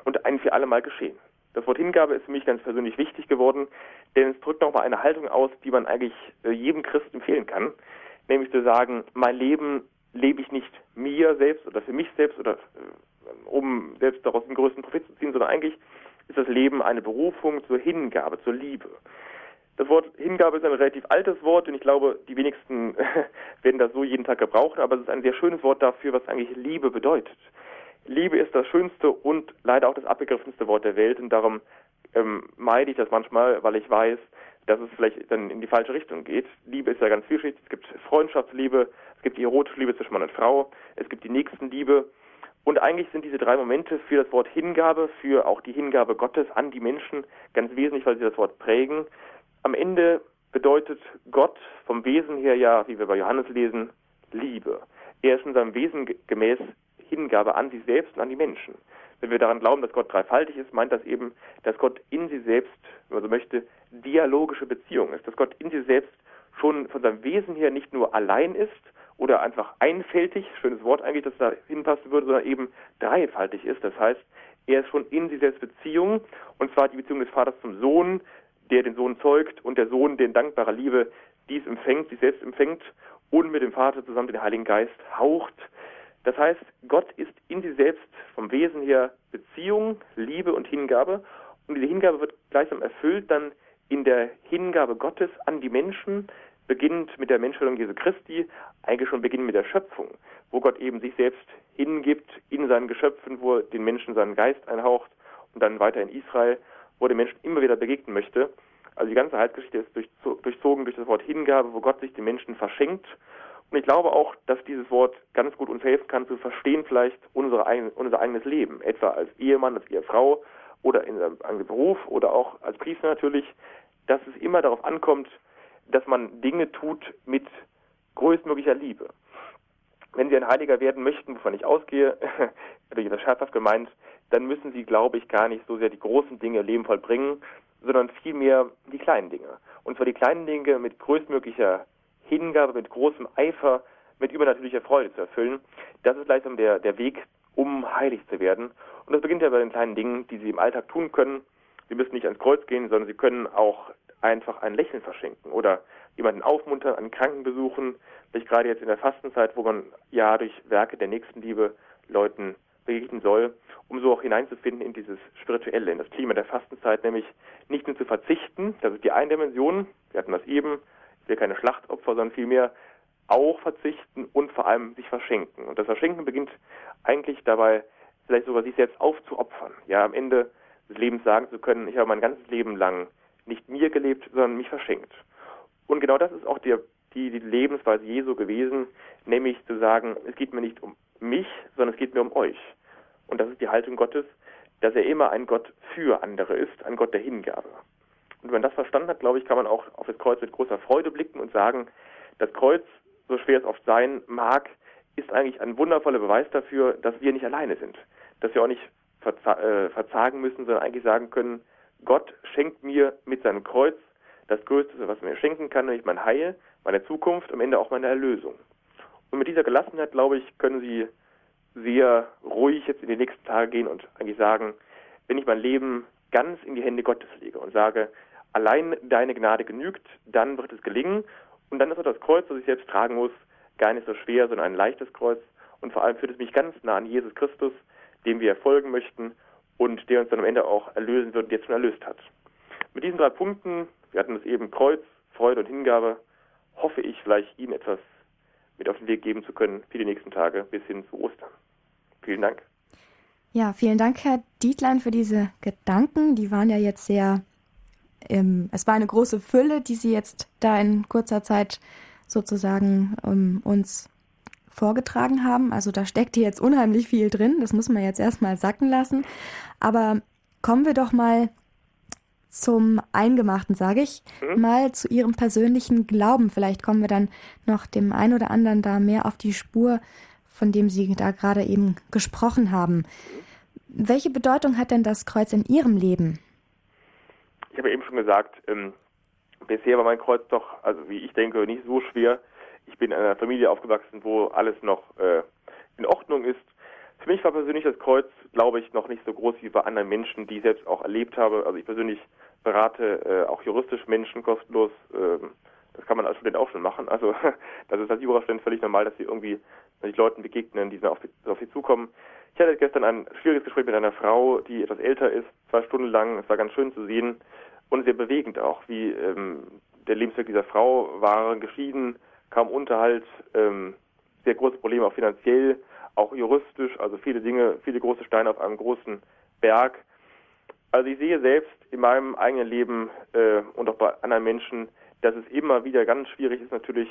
und ein für alle Mal geschehen. Das Wort Hingabe ist für mich ganz persönlich wichtig geworden, denn es drückt nochmal eine Haltung aus, die man eigentlich äh, jedem Christ empfehlen kann. Nämlich zu sagen, mein Leben lebe ich nicht mir selbst oder für mich selbst oder äh, um selbst daraus den größten Profit zu ziehen, sondern eigentlich ist das Leben eine Berufung zur Hingabe, zur Liebe. Das Wort Hingabe ist ein relativ altes Wort und ich glaube, die wenigsten [LAUGHS] werden das so jeden Tag gebrauchen, aber es ist ein sehr schönes Wort dafür, was eigentlich Liebe bedeutet. Liebe ist das schönste und leider auch das abgegriffenste Wort der Welt und darum ähm, meide ich das manchmal, weil ich weiß, dass es vielleicht dann in die falsche Richtung geht. Liebe ist ja ganz vielschichtig. Es gibt Freundschaftsliebe, es gibt die erotische Liebe zwischen Mann und Frau, es gibt die Nächstenliebe. Und eigentlich sind diese drei Momente für das Wort Hingabe, für auch die Hingabe Gottes an die Menschen ganz wesentlich, weil sie das Wort prägen. Am Ende bedeutet Gott vom Wesen her ja, wie wir bei Johannes lesen, Liebe. Er ist in seinem Wesen gemäß Hingabe an sich selbst und an die Menschen. Wenn wir daran glauben, dass Gott dreifaltig ist, meint das eben, dass Gott in sich selbst, wenn man so möchte, dialogische Beziehung ist, dass Gott in sich selbst schon von seinem Wesen her nicht nur allein ist oder einfach einfältig, schönes Wort eigentlich, das da hinpassen würde, sondern eben dreifaltig ist. Das heißt, er ist schon in sich selbst Beziehung, und zwar die Beziehung des Vaters zum Sohn, der den Sohn zeugt und der Sohn, der in dankbarer Liebe dies empfängt, sich selbst empfängt und mit dem Vater zusammen den Heiligen Geist haucht. Das heißt, Gott ist in sich selbst vom Wesen her Beziehung, Liebe und Hingabe. Und diese Hingabe wird gleichsam erfüllt dann in der Hingabe Gottes an die Menschen, beginnt mit der Menschwerdung Jesu Christi, eigentlich schon beginnt mit der Schöpfung, wo Gott eben sich selbst hingibt in seinen Geschöpfen, wo er den Menschen seinen Geist einhaucht und dann weiter in Israel, wo er den Menschen immer wieder begegnen möchte. Also die ganze Heilsgeschichte ist durchzogen durch das Wort Hingabe, wo Gott sich den Menschen verschenkt und ich glaube auch, dass dieses Wort ganz gut uns helfen kann, zu verstehen vielleicht unsere, unser eigenes Leben, etwa als Ehemann, als Ehefrau oder in einem Beruf oder auch als Priester natürlich, dass es immer darauf ankommt, dass man Dinge tut mit größtmöglicher Liebe. Wenn Sie ein Heiliger werden möchten, wovon ich ausgehe, [LAUGHS] durch das scherzhaft gemeint, dann müssen Sie, glaube ich, gar nicht so sehr die großen Dinge im Leben vollbringen, sondern vielmehr die kleinen Dinge. Und zwar die kleinen Dinge mit größtmöglicher Hingabe, mit großem Eifer, mit übernatürlicher Freude zu erfüllen. Das ist gleichsam der, der Weg, um heilig zu werden. Und das beginnt ja bei den kleinen Dingen, die Sie im Alltag tun können. Sie müssen nicht ans Kreuz gehen, sondern Sie können auch einfach ein Lächeln verschenken oder jemanden aufmuntern, einen Kranken besuchen. Vielleicht gerade jetzt in der Fastenzeit, wo man ja durch Werke der Nächstenliebe Leuten begegnen soll, um so auch hineinzufinden in dieses Spirituelle, in das Klima der Fastenzeit, nämlich nicht nur zu verzichten, das ist die eine Dimension, wir hatten das eben, will keine Schlachtopfer, sondern vielmehr auch verzichten und vor allem sich verschenken. Und das Verschenken beginnt eigentlich dabei, vielleicht sogar sich selbst aufzuopfern. Ja, am Ende des Lebens sagen zu können, ich habe mein ganzes Leben lang nicht mir gelebt, sondern mich verschenkt. Und genau das ist auch der, die, die Lebensweise Jesu gewesen, nämlich zu sagen, es geht mir nicht um mich, sondern es geht mir um euch. Und das ist die Haltung Gottes, dass er immer ein Gott für andere ist, ein Gott der Hingabe. Und wenn man das verstanden hat, glaube ich, kann man auch auf das Kreuz mit großer Freude blicken und sagen, das Kreuz, so schwer es oft sein mag, ist eigentlich ein wundervoller Beweis dafür, dass wir nicht alleine sind. Dass wir auch nicht äh, verzagen müssen, sondern eigentlich sagen können, Gott schenkt mir mit seinem Kreuz das Größte, was er mir schenken kann, nämlich mein Heil, meine Zukunft, am Ende auch meine Erlösung. Und mit dieser Gelassenheit, glaube ich, können Sie sehr ruhig jetzt in die nächsten Tage gehen und eigentlich sagen, wenn ich mein Leben ganz in die Hände Gottes lege und sage, allein deine Gnade genügt, dann wird es gelingen. Und dann ist auch das Kreuz, das ich selbst tragen muss, gar nicht so schwer, sondern ein leichtes Kreuz. Und vor allem führt es mich ganz nah an Jesus Christus, dem wir folgen möchten und der uns dann am Ende auch erlösen wird und jetzt schon erlöst hat. Mit diesen drei Punkten, wir hatten es eben Kreuz, Freude und Hingabe, hoffe ich vielleicht Ihnen etwas mit auf den Weg geben zu können für die nächsten Tage bis hin zu Ostern. Vielen Dank.
Ja, vielen Dank, Herr Dietlein, für diese Gedanken. Die waren ja jetzt sehr ähm, es war eine große Fülle, die Sie jetzt da in kurzer Zeit sozusagen ähm, uns vorgetragen haben. Also da steckt jetzt unheimlich viel drin. Das muss man jetzt erstmal sacken lassen. Aber kommen wir doch mal zum Eingemachten, sage ich, mhm. mal zu Ihrem persönlichen Glauben. Vielleicht kommen wir dann noch dem einen oder anderen da mehr auf die Spur, von dem Sie da gerade eben gesprochen haben. Welche Bedeutung hat denn das Kreuz in Ihrem Leben?
ich habe eben schon gesagt, ähm, bisher war mein Kreuz doch, also wie ich denke, nicht so schwer. Ich bin in einer Familie aufgewachsen, wo alles noch äh, in Ordnung ist. Für mich war persönlich das Kreuz, glaube ich, noch nicht so groß wie bei anderen Menschen, die ich selbst auch erlebt habe. Also ich persönlich berate äh, auch juristisch Menschen kostenlos. Ähm, das kann man als Student auch schon machen. Also [LAUGHS] das ist als Jurastudent völlig normal, dass sie irgendwie sich Leuten begegnen, die auf, auf sie zukommen. Ich hatte gestern ein schwieriges Gespräch mit einer Frau, die etwas älter ist, zwei Stunden lang. Es war ganz schön zu sehen und sehr bewegend auch, wie ähm, der Lebensweg dieser Frau war, geschieden, kaum Unterhalt, ähm, sehr große Probleme auch finanziell, auch juristisch, also viele Dinge, viele große Steine auf einem großen Berg. Also ich sehe selbst in meinem eigenen Leben äh, und auch bei anderen Menschen, dass es immer wieder ganz schwierig ist, natürlich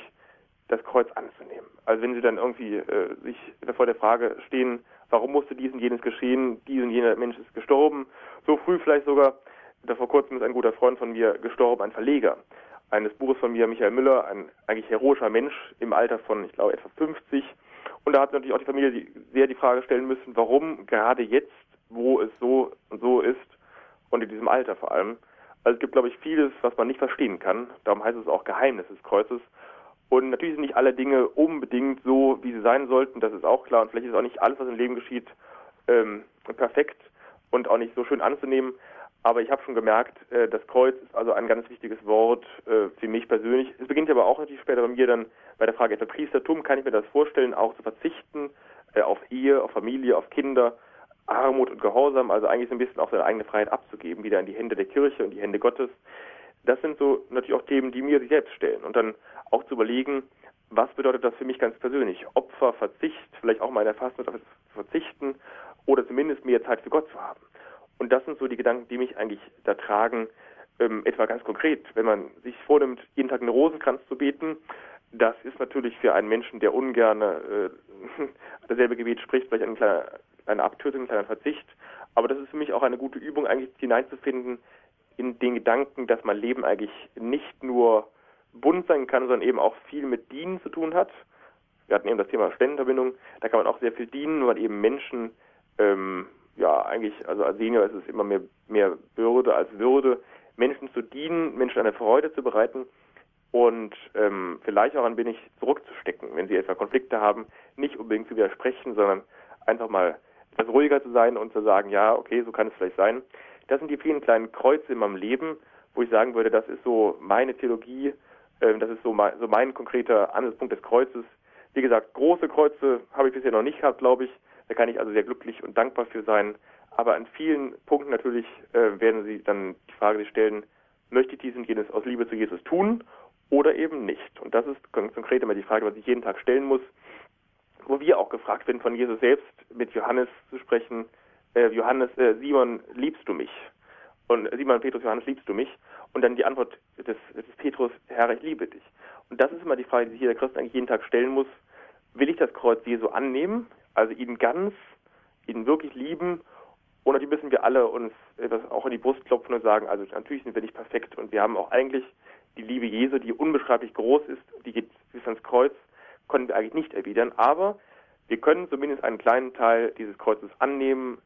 das Kreuz anzunehmen. Also wenn Sie dann irgendwie äh, sich vor der Frage stehen, warum musste dies und jenes geschehen, dies und jener Mensch ist gestorben, so früh vielleicht sogar, da vor kurzem ist ein guter Freund von mir gestorben, ein Verleger eines Buches von mir, Michael Müller, ein eigentlich heroischer Mensch im Alter von, ich glaube, etwa 50. Und da hat natürlich auch die Familie sehr die Frage stellen müssen, warum gerade jetzt, wo es so und so ist und in diesem Alter vor allem. Also es gibt, glaube ich, vieles, was man nicht verstehen kann. Darum heißt es auch Geheimnis des Kreuzes. Und natürlich sind nicht alle Dinge unbedingt so, wie sie sein sollten, das ist auch klar. Und vielleicht ist auch nicht alles, was im Leben geschieht, ähm, perfekt und auch nicht so schön anzunehmen. Aber ich habe schon gemerkt, äh, das Kreuz ist also ein ganz wichtiges Wort äh, für mich persönlich. Es beginnt aber auch natürlich später bei mir dann bei der Frage etwa Priestertum. Kann ich mir das vorstellen, auch zu verzichten äh, auf Ehe, auf Familie, auf Kinder, Armut und Gehorsam, also eigentlich so ein bisschen auch seine eigene Freiheit abzugeben, wieder in die Hände der Kirche und die Hände Gottes. Das sind so natürlich auch Themen, die mir sich selbst stellen. Und dann auch zu überlegen, was bedeutet das für mich ganz persönlich? Opfer, Verzicht, vielleicht auch mal in der Fastenzeit verzichten oder zumindest mehr Zeit für Gott zu haben. Und das sind so die Gedanken, die mich eigentlich da tragen, ähm, etwa ganz konkret, wenn man sich vornimmt, jeden Tag einen Rosenkranz zu beten, das ist natürlich für einen Menschen, der ungern äh, [LAUGHS] dasselbe Gebet spricht, vielleicht ein kleiner, eine Abkürzung, ein kleiner Verzicht. Aber das ist für mich auch eine gute Übung, eigentlich hineinzufinden in den Gedanken, dass mein Leben eigentlich nicht nur bunt sein kann, sondern eben auch viel mit Dienen zu tun hat. Wir hatten eben das Thema Spendenverbindung, da kann man auch sehr viel dienen, weil eben Menschen, ähm, ja, eigentlich, also als Senior ist es immer mehr, mehr Bürde als Würde, Menschen zu dienen, Menschen eine Freude zu bereiten und ähm, vielleicht auch ein wenig zurückzustecken, wenn sie etwa Konflikte haben, nicht unbedingt zu widersprechen, sondern einfach mal etwas ruhiger zu sein und zu sagen, ja, okay, so kann es vielleicht sein. Das sind die vielen kleinen Kreuze in meinem Leben, wo ich sagen würde, das ist so meine Theologie, ähm, das ist so mein, so mein konkreter Ansatzpunkt des Kreuzes. Wie gesagt, große Kreuze habe ich bisher noch nicht gehabt, glaube ich. Da kann ich also sehr glücklich und dankbar für sein. Aber an vielen Punkten natürlich äh, werden Sie dann die Frage stellen, möchte ich dies und jenes aus Liebe zu Jesus tun oder eben nicht? Und das ist ganz konkret immer die Frage, was ich jeden Tag stellen muss, wo wir auch gefragt werden, von Jesus selbst mit Johannes zu sprechen, äh, Johannes, äh, Simon, liebst du mich? Und Simon, Petrus, Johannes, liebst du mich? Und dann die Antwort des, des Petrus, Herr, ich liebe dich. Und das ist immer die Frage, die sich jeder Christ eigentlich jeden Tag stellen muss. Will ich das Kreuz Jesu annehmen? Also ihn ganz, ihn wirklich lieben? Und natürlich müssen wir alle uns etwas auch in die Brust klopfen und sagen, also natürlich sind wir nicht perfekt und wir haben auch eigentlich die Liebe Jesu, die unbeschreiblich groß ist, die geht bis ans Kreuz, können wir eigentlich nicht erwidern, aber wir können zumindest einen kleinen Teil dieses Kreuzes annehmen,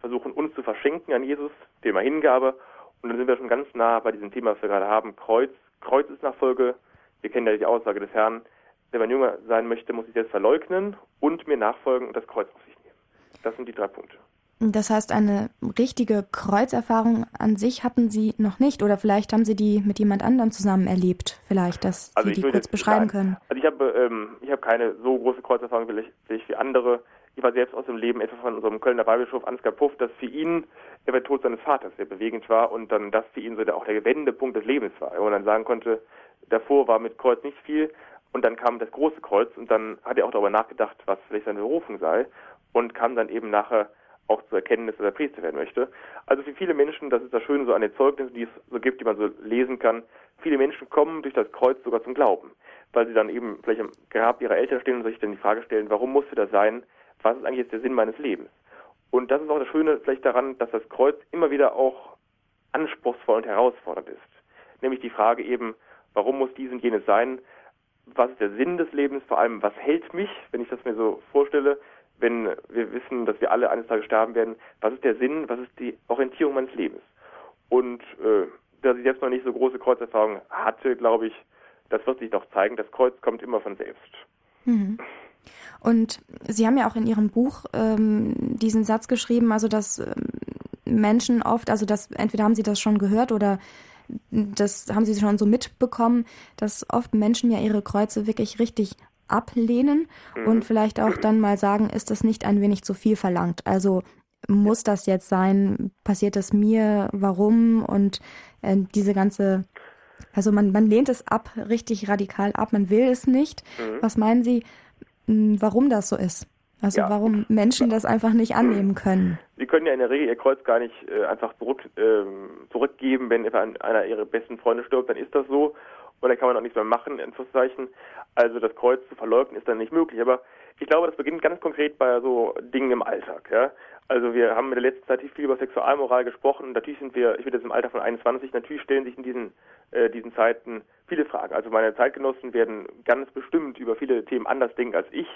versuchen uns zu verschenken an Jesus, Thema Hingabe. Und dann sind wir schon ganz nah bei diesem Thema, was wir gerade haben, Kreuz. Kreuz ist Nachfolge. Wir kennen ja die Aussage des Herrn, wenn man jünger sein möchte, muss ich selbst verleugnen und mir nachfolgen und das Kreuz auf sich nehmen. Das sind die drei Punkte.
Das heißt, eine richtige Kreuzerfahrung an sich hatten Sie noch nicht oder vielleicht haben Sie die mit jemand anderem zusammen erlebt, vielleicht, dass also Sie die kurz beschreiben
nein.
können.
Also ich habe ähm, ich habe keine so große Kreuzerfahrung vielleicht, vielleicht wie andere. Ich war selbst aus dem Leben etwa von unserem Kölner Weihbischof Ansgar Puff, dass für ihn der Tod seines Vaters sehr bewegend war und dann das für ihn so der, auch der Wendepunkt des Lebens war. Wo man dann sagen konnte, davor war mit Kreuz nicht viel und dann kam das große Kreuz und dann hat er auch darüber nachgedacht, was vielleicht seine Berufung sei und kam dann eben nachher auch zur Erkenntnis, dass er Priester werden möchte. Also für viele Menschen, das ist das Schöne so an den Zeugnissen, die es so gibt, die man so lesen kann, viele Menschen kommen durch das Kreuz sogar zum Glauben, weil sie dann eben vielleicht am Grab ihrer Eltern stehen und sich dann die Frage stellen, warum musste das sein? Was ist eigentlich jetzt der Sinn meines Lebens? Und das ist auch das Schöne vielleicht daran, dass das Kreuz immer wieder auch anspruchsvoll und herausfordernd ist. Nämlich die Frage eben, warum muss dies und jenes sein? Was ist der Sinn des Lebens? Vor allem, was hält mich, wenn ich das mir so vorstelle? wenn wir wissen, dass wir alle eines Tages sterben werden, was ist der Sinn, was ist die Orientierung meines Lebens? Und äh, da ich jetzt noch nicht so große Kreuzerfahrung hatte, glaube ich, das wird sich doch zeigen, das Kreuz kommt immer von selbst.
Mhm. Und Sie haben ja auch in Ihrem Buch ähm, diesen Satz geschrieben, also dass ähm, Menschen oft, also dass entweder haben Sie das schon gehört oder das haben Sie schon so mitbekommen, dass oft Menschen ja ihre Kreuze wirklich richtig ablehnen mhm. und vielleicht auch dann mal sagen, ist das nicht ein wenig zu viel verlangt? Also muss das jetzt sein? Passiert das mir? Warum? Und äh, diese ganze, also man, man lehnt es ab, richtig radikal ab, man will es nicht. Mhm. Was meinen Sie, warum das so ist? Also ja. warum Menschen das einfach nicht annehmen können?
Sie können ja in der Regel ihr Kreuz gar nicht äh, einfach zurück, ähm, wenn einer ihrer besten Freunde stirbt, dann ist das so. Und dann kann man auch nichts mehr machen, in Anführungszeichen. Also das Kreuz zu verleugnen ist dann nicht möglich. Aber ich glaube, das beginnt ganz konkret bei so Dingen im Alltag. Ja? Also wir haben in der letzten Zeit viel über Sexualmoral gesprochen. Natürlich sind wir, ich bin jetzt im Alter von 21, natürlich stellen sich in diesen, äh, diesen Zeiten viele Fragen. Also meine Zeitgenossen werden ganz bestimmt über viele Themen anders denken als ich.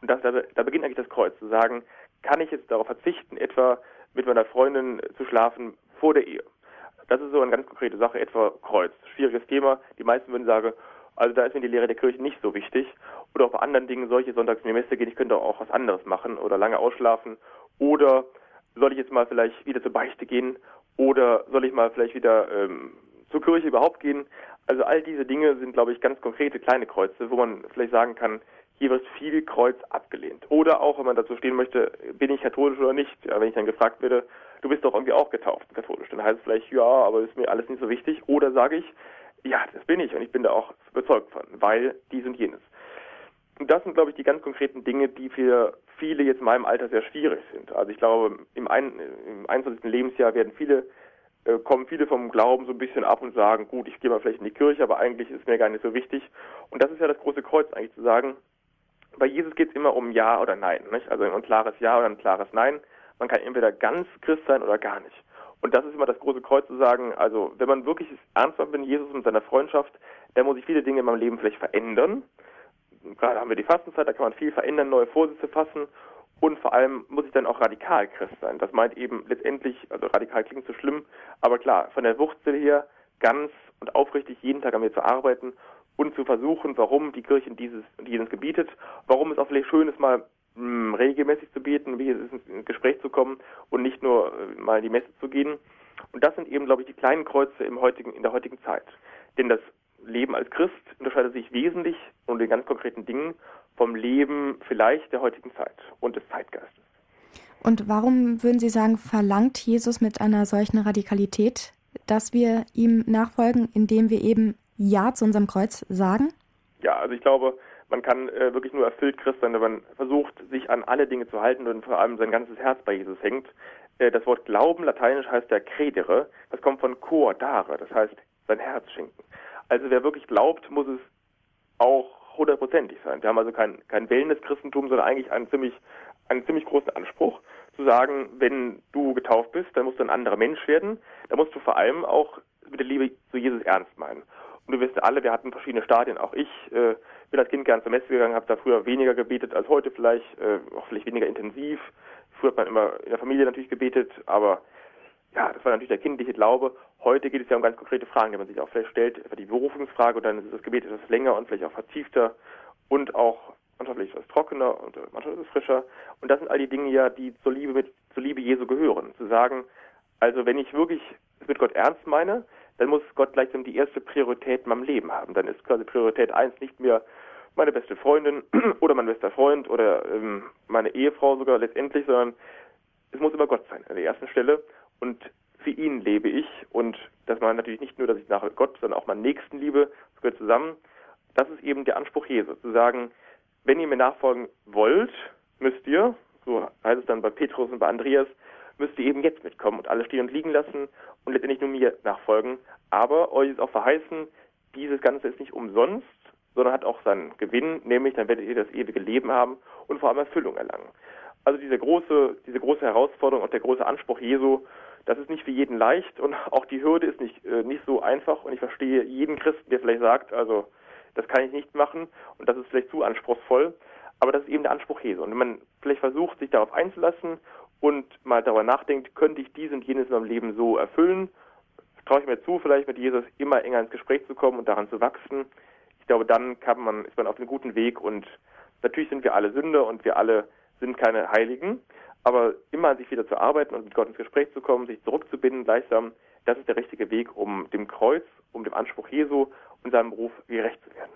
Und das, da, da beginnt eigentlich das Kreuz, zu sagen, kann ich jetzt darauf verzichten, etwa mit meiner Freundin zu schlafen vor der Ehe? Das ist so eine ganz konkrete Sache, etwa Kreuz. Schwieriges Thema. Die meisten würden sagen, also da ist mir die Lehre der Kirche nicht so wichtig. Oder auch bei anderen Dingen, solche sonntags Messe gehen, ich könnte auch was anderes machen oder lange ausschlafen. Oder soll ich jetzt mal vielleicht wieder zur Beichte gehen? Oder soll ich mal vielleicht wieder ähm, zur Kirche überhaupt gehen? Also all diese Dinge sind, glaube ich, ganz konkrete kleine Kreuze, wo man vielleicht sagen kann, hier wird viel Kreuz abgelehnt. Oder auch, wenn man dazu stehen möchte, bin ich katholisch oder nicht? Ja, wenn ich dann gefragt werde, du bist doch irgendwie auch getauft katholisch, dann heißt es vielleicht, ja, aber ist mir alles nicht so wichtig. Oder sage ich, ja, das bin ich und ich bin da auch überzeugt von, weil dies und jenes. Und das sind, glaube ich, die ganz konkreten Dinge, die für viele jetzt in meinem Alter sehr schwierig sind. Also ich glaube, im, ein, im 21. Lebensjahr werden viele, äh, kommen viele vom Glauben so ein bisschen ab und sagen, gut, ich gehe mal vielleicht in die Kirche, aber eigentlich ist mir gar nicht so wichtig. Und das ist ja das große Kreuz eigentlich zu sagen, bei Jesus geht es immer um Ja oder Nein. Nicht? Also ein klares Ja oder ein klares Nein. Man kann entweder ganz Christ sein oder gar nicht. Und das ist immer das große Kreuz zu sagen, also wenn man wirklich ernsthaft mit Jesus und seiner Freundschaft, dann muss sich viele Dinge in meinem Leben vielleicht verändern. Gerade haben wir die Fastenzeit, da kann man viel verändern, neue Vorsätze fassen. Und vor allem muss ich dann auch radikal Christ sein. Das meint eben letztendlich, also radikal klingt so schlimm, aber klar, von der Wurzel her ganz und aufrichtig jeden Tag an mir zu arbeiten und zu versuchen, warum die Kirche dieses und jenes gebietet, warum es auch vielleicht schön ist, mal mh, hm, regelmäßig zu beten, wie es ist, ins Gespräch zu kommen und nicht nur äh, mal in die Messe zu gehen. Und das sind eben, glaube ich, die kleinen Kreuze im heutigen, in der heutigen Zeit. Denn das Leben als Christ unterscheidet sich wesentlich und den ganz konkreten Dingen vom Leben vielleicht der heutigen Zeit und des Zeitgeistes.
Und warum würden Sie sagen, verlangt Jesus mit einer solchen Radikalität, dass wir ihm nachfolgen, indem wir eben ja zu unserem Kreuz sagen?
Ja, also ich glaube, man kann äh, wirklich nur erfüllt Christ sein, wenn man versucht, sich an alle Dinge zu halten und vor allem sein ganzes Herz bei Jesus hängt. Äh, das Wort Glauben, lateinisch heißt der credere, das kommt von cor dare, das heißt sein Herz schenken. Also wer wirklich glaubt, muss es auch hundertprozentig sein. Wir haben also kein, kein Wellness-Christentum, sondern eigentlich einen ziemlich, einen ziemlich großen Anspruch zu sagen, wenn du getauft bist, dann musst du ein anderer Mensch werden. Da musst du vor allem auch mit der Liebe zu Jesus ernst meinen. Und wir wissen alle, wir hatten verschiedene Stadien. Auch ich äh, bin als Kind gern zur Messe gegangen, habe da früher weniger gebetet als heute vielleicht, äh, auch vielleicht weniger intensiv. Früher hat man immer in der Familie natürlich gebetet, aber ja, das war natürlich der kindliche Glaube. Heute geht es ja um ganz konkrete Fragen, die man sich auch vielleicht stellt, etwa die Berufungsfrage und dann ist das Gebet etwas länger und vielleicht auch vertiefter und auch manchmal vielleicht etwas trockener und manchmal etwas frischer. Und das sind all die Dinge ja, die zur Liebe mit, zur Liebe Jesu gehören. Zu sagen, also wenn ich wirklich es mit Gott ernst meine, dann muss Gott gleichsam die erste Priorität in meinem Leben haben. Dann ist quasi Priorität eins nicht mehr meine beste Freundin [CLEARS THROAT] oder mein bester Freund oder ähm, meine Ehefrau sogar letztendlich, sondern es muss immer Gott sein an der ersten Stelle. Und für ihn lebe ich. Und das meine natürlich nicht nur, dass ich nach Gott, sondern auch meinen Nächsten liebe. Das gehört zusammen. Das ist eben der Anspruch Jesu, zu sagen, wenn ihr mir nachfolgen wollt, müsst ihr, so heißt es dann bei Petrus und bei Andreas, müsst ihr eben jetzt mitkommen und alles stehen und liegen lassen und letztendlich nur mir nachfolgen. Aber euch ist auch verheißen, dieses Ganze ist nicht umsonst, sondern hat auch seinen Gewinn, nämlich dann werdet ihr das ewige Leben haben und vor allem Erfüllung erlangen. Also diese große, diese große Herausforderung und der große Anspruch Jesu, das ist nicht für jeden leicht und auch die Hürde ist nicht, äh, nicht so einfach und ich verstehe jeden Christen, der vielleicht sagt, also das kann ich nicht machen und das ist vielleicht zu anspruchsvoll, aber das ist eben der Anspruch Jesu. Und wenn man vielleicht versucht, sich darauf einzulassen und mal darüber nachdenkt, könnte ich dies und jenes in meinem Leben so erfüllen? Traue ich mir zu, vielleicht mit Jesus immer enger ins Gespräch zu kommen und daran zu wachsen? Ich glaube, dann man, ist man auf einem guten Weg und Natürlich sind wir alle Sünder und wir alle sind keine Heiligen, aber immer an sich wieder zu arbeiten und mit Gott ins Gespräch zu kommen, sich zurückzubinden gleichsam, das ist der richtige Weg, um dem Kreuz, um dem Anspruch Jesu und seinem Beruf gerecht zu werden.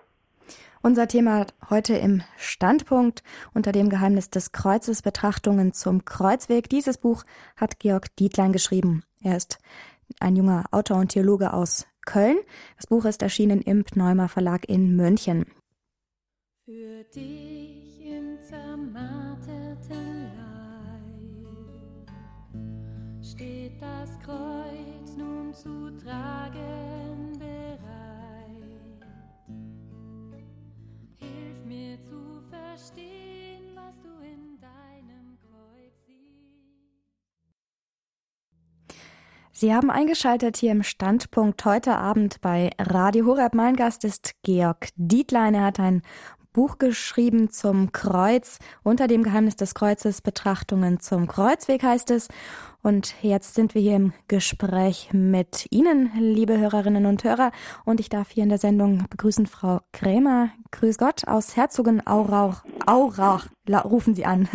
Unser Thema heute im Standpunkt unter dem Geheimnis des Kreuzes Betrachtungen zum Kreuzweg. Dieses Buch hat Georg Dietlein geschrieben. Er ist ein junger Autor und Theologe aus Köln. Das Buch ist erschienen im Pneuma Verlag in München.
Für dich im zermarterten Leib steht das Kreuz nun zu tragen mir zu verstehen, was du in deinem Kreuz siehst.
Sie haben eingeschaltet hier im Standpunkt heute Abend bei Radio Horeb. Mein Gast ist Georg Dietlein. Er hat ein Buch geschrieben zum Kreuz. Unter dem Geheimnis des Kreuzes Betrachtungen zum Kreuzweg heißt es. Und jetzt sind wir hier im Gespräch mit Ihnen, liebe Hörerinnen und Hörer. Und ich darf hier in der Sendung begrüßen Frau Krämer. Grüß Gott aus Herzogenaurach. Aurach rufen Sie an.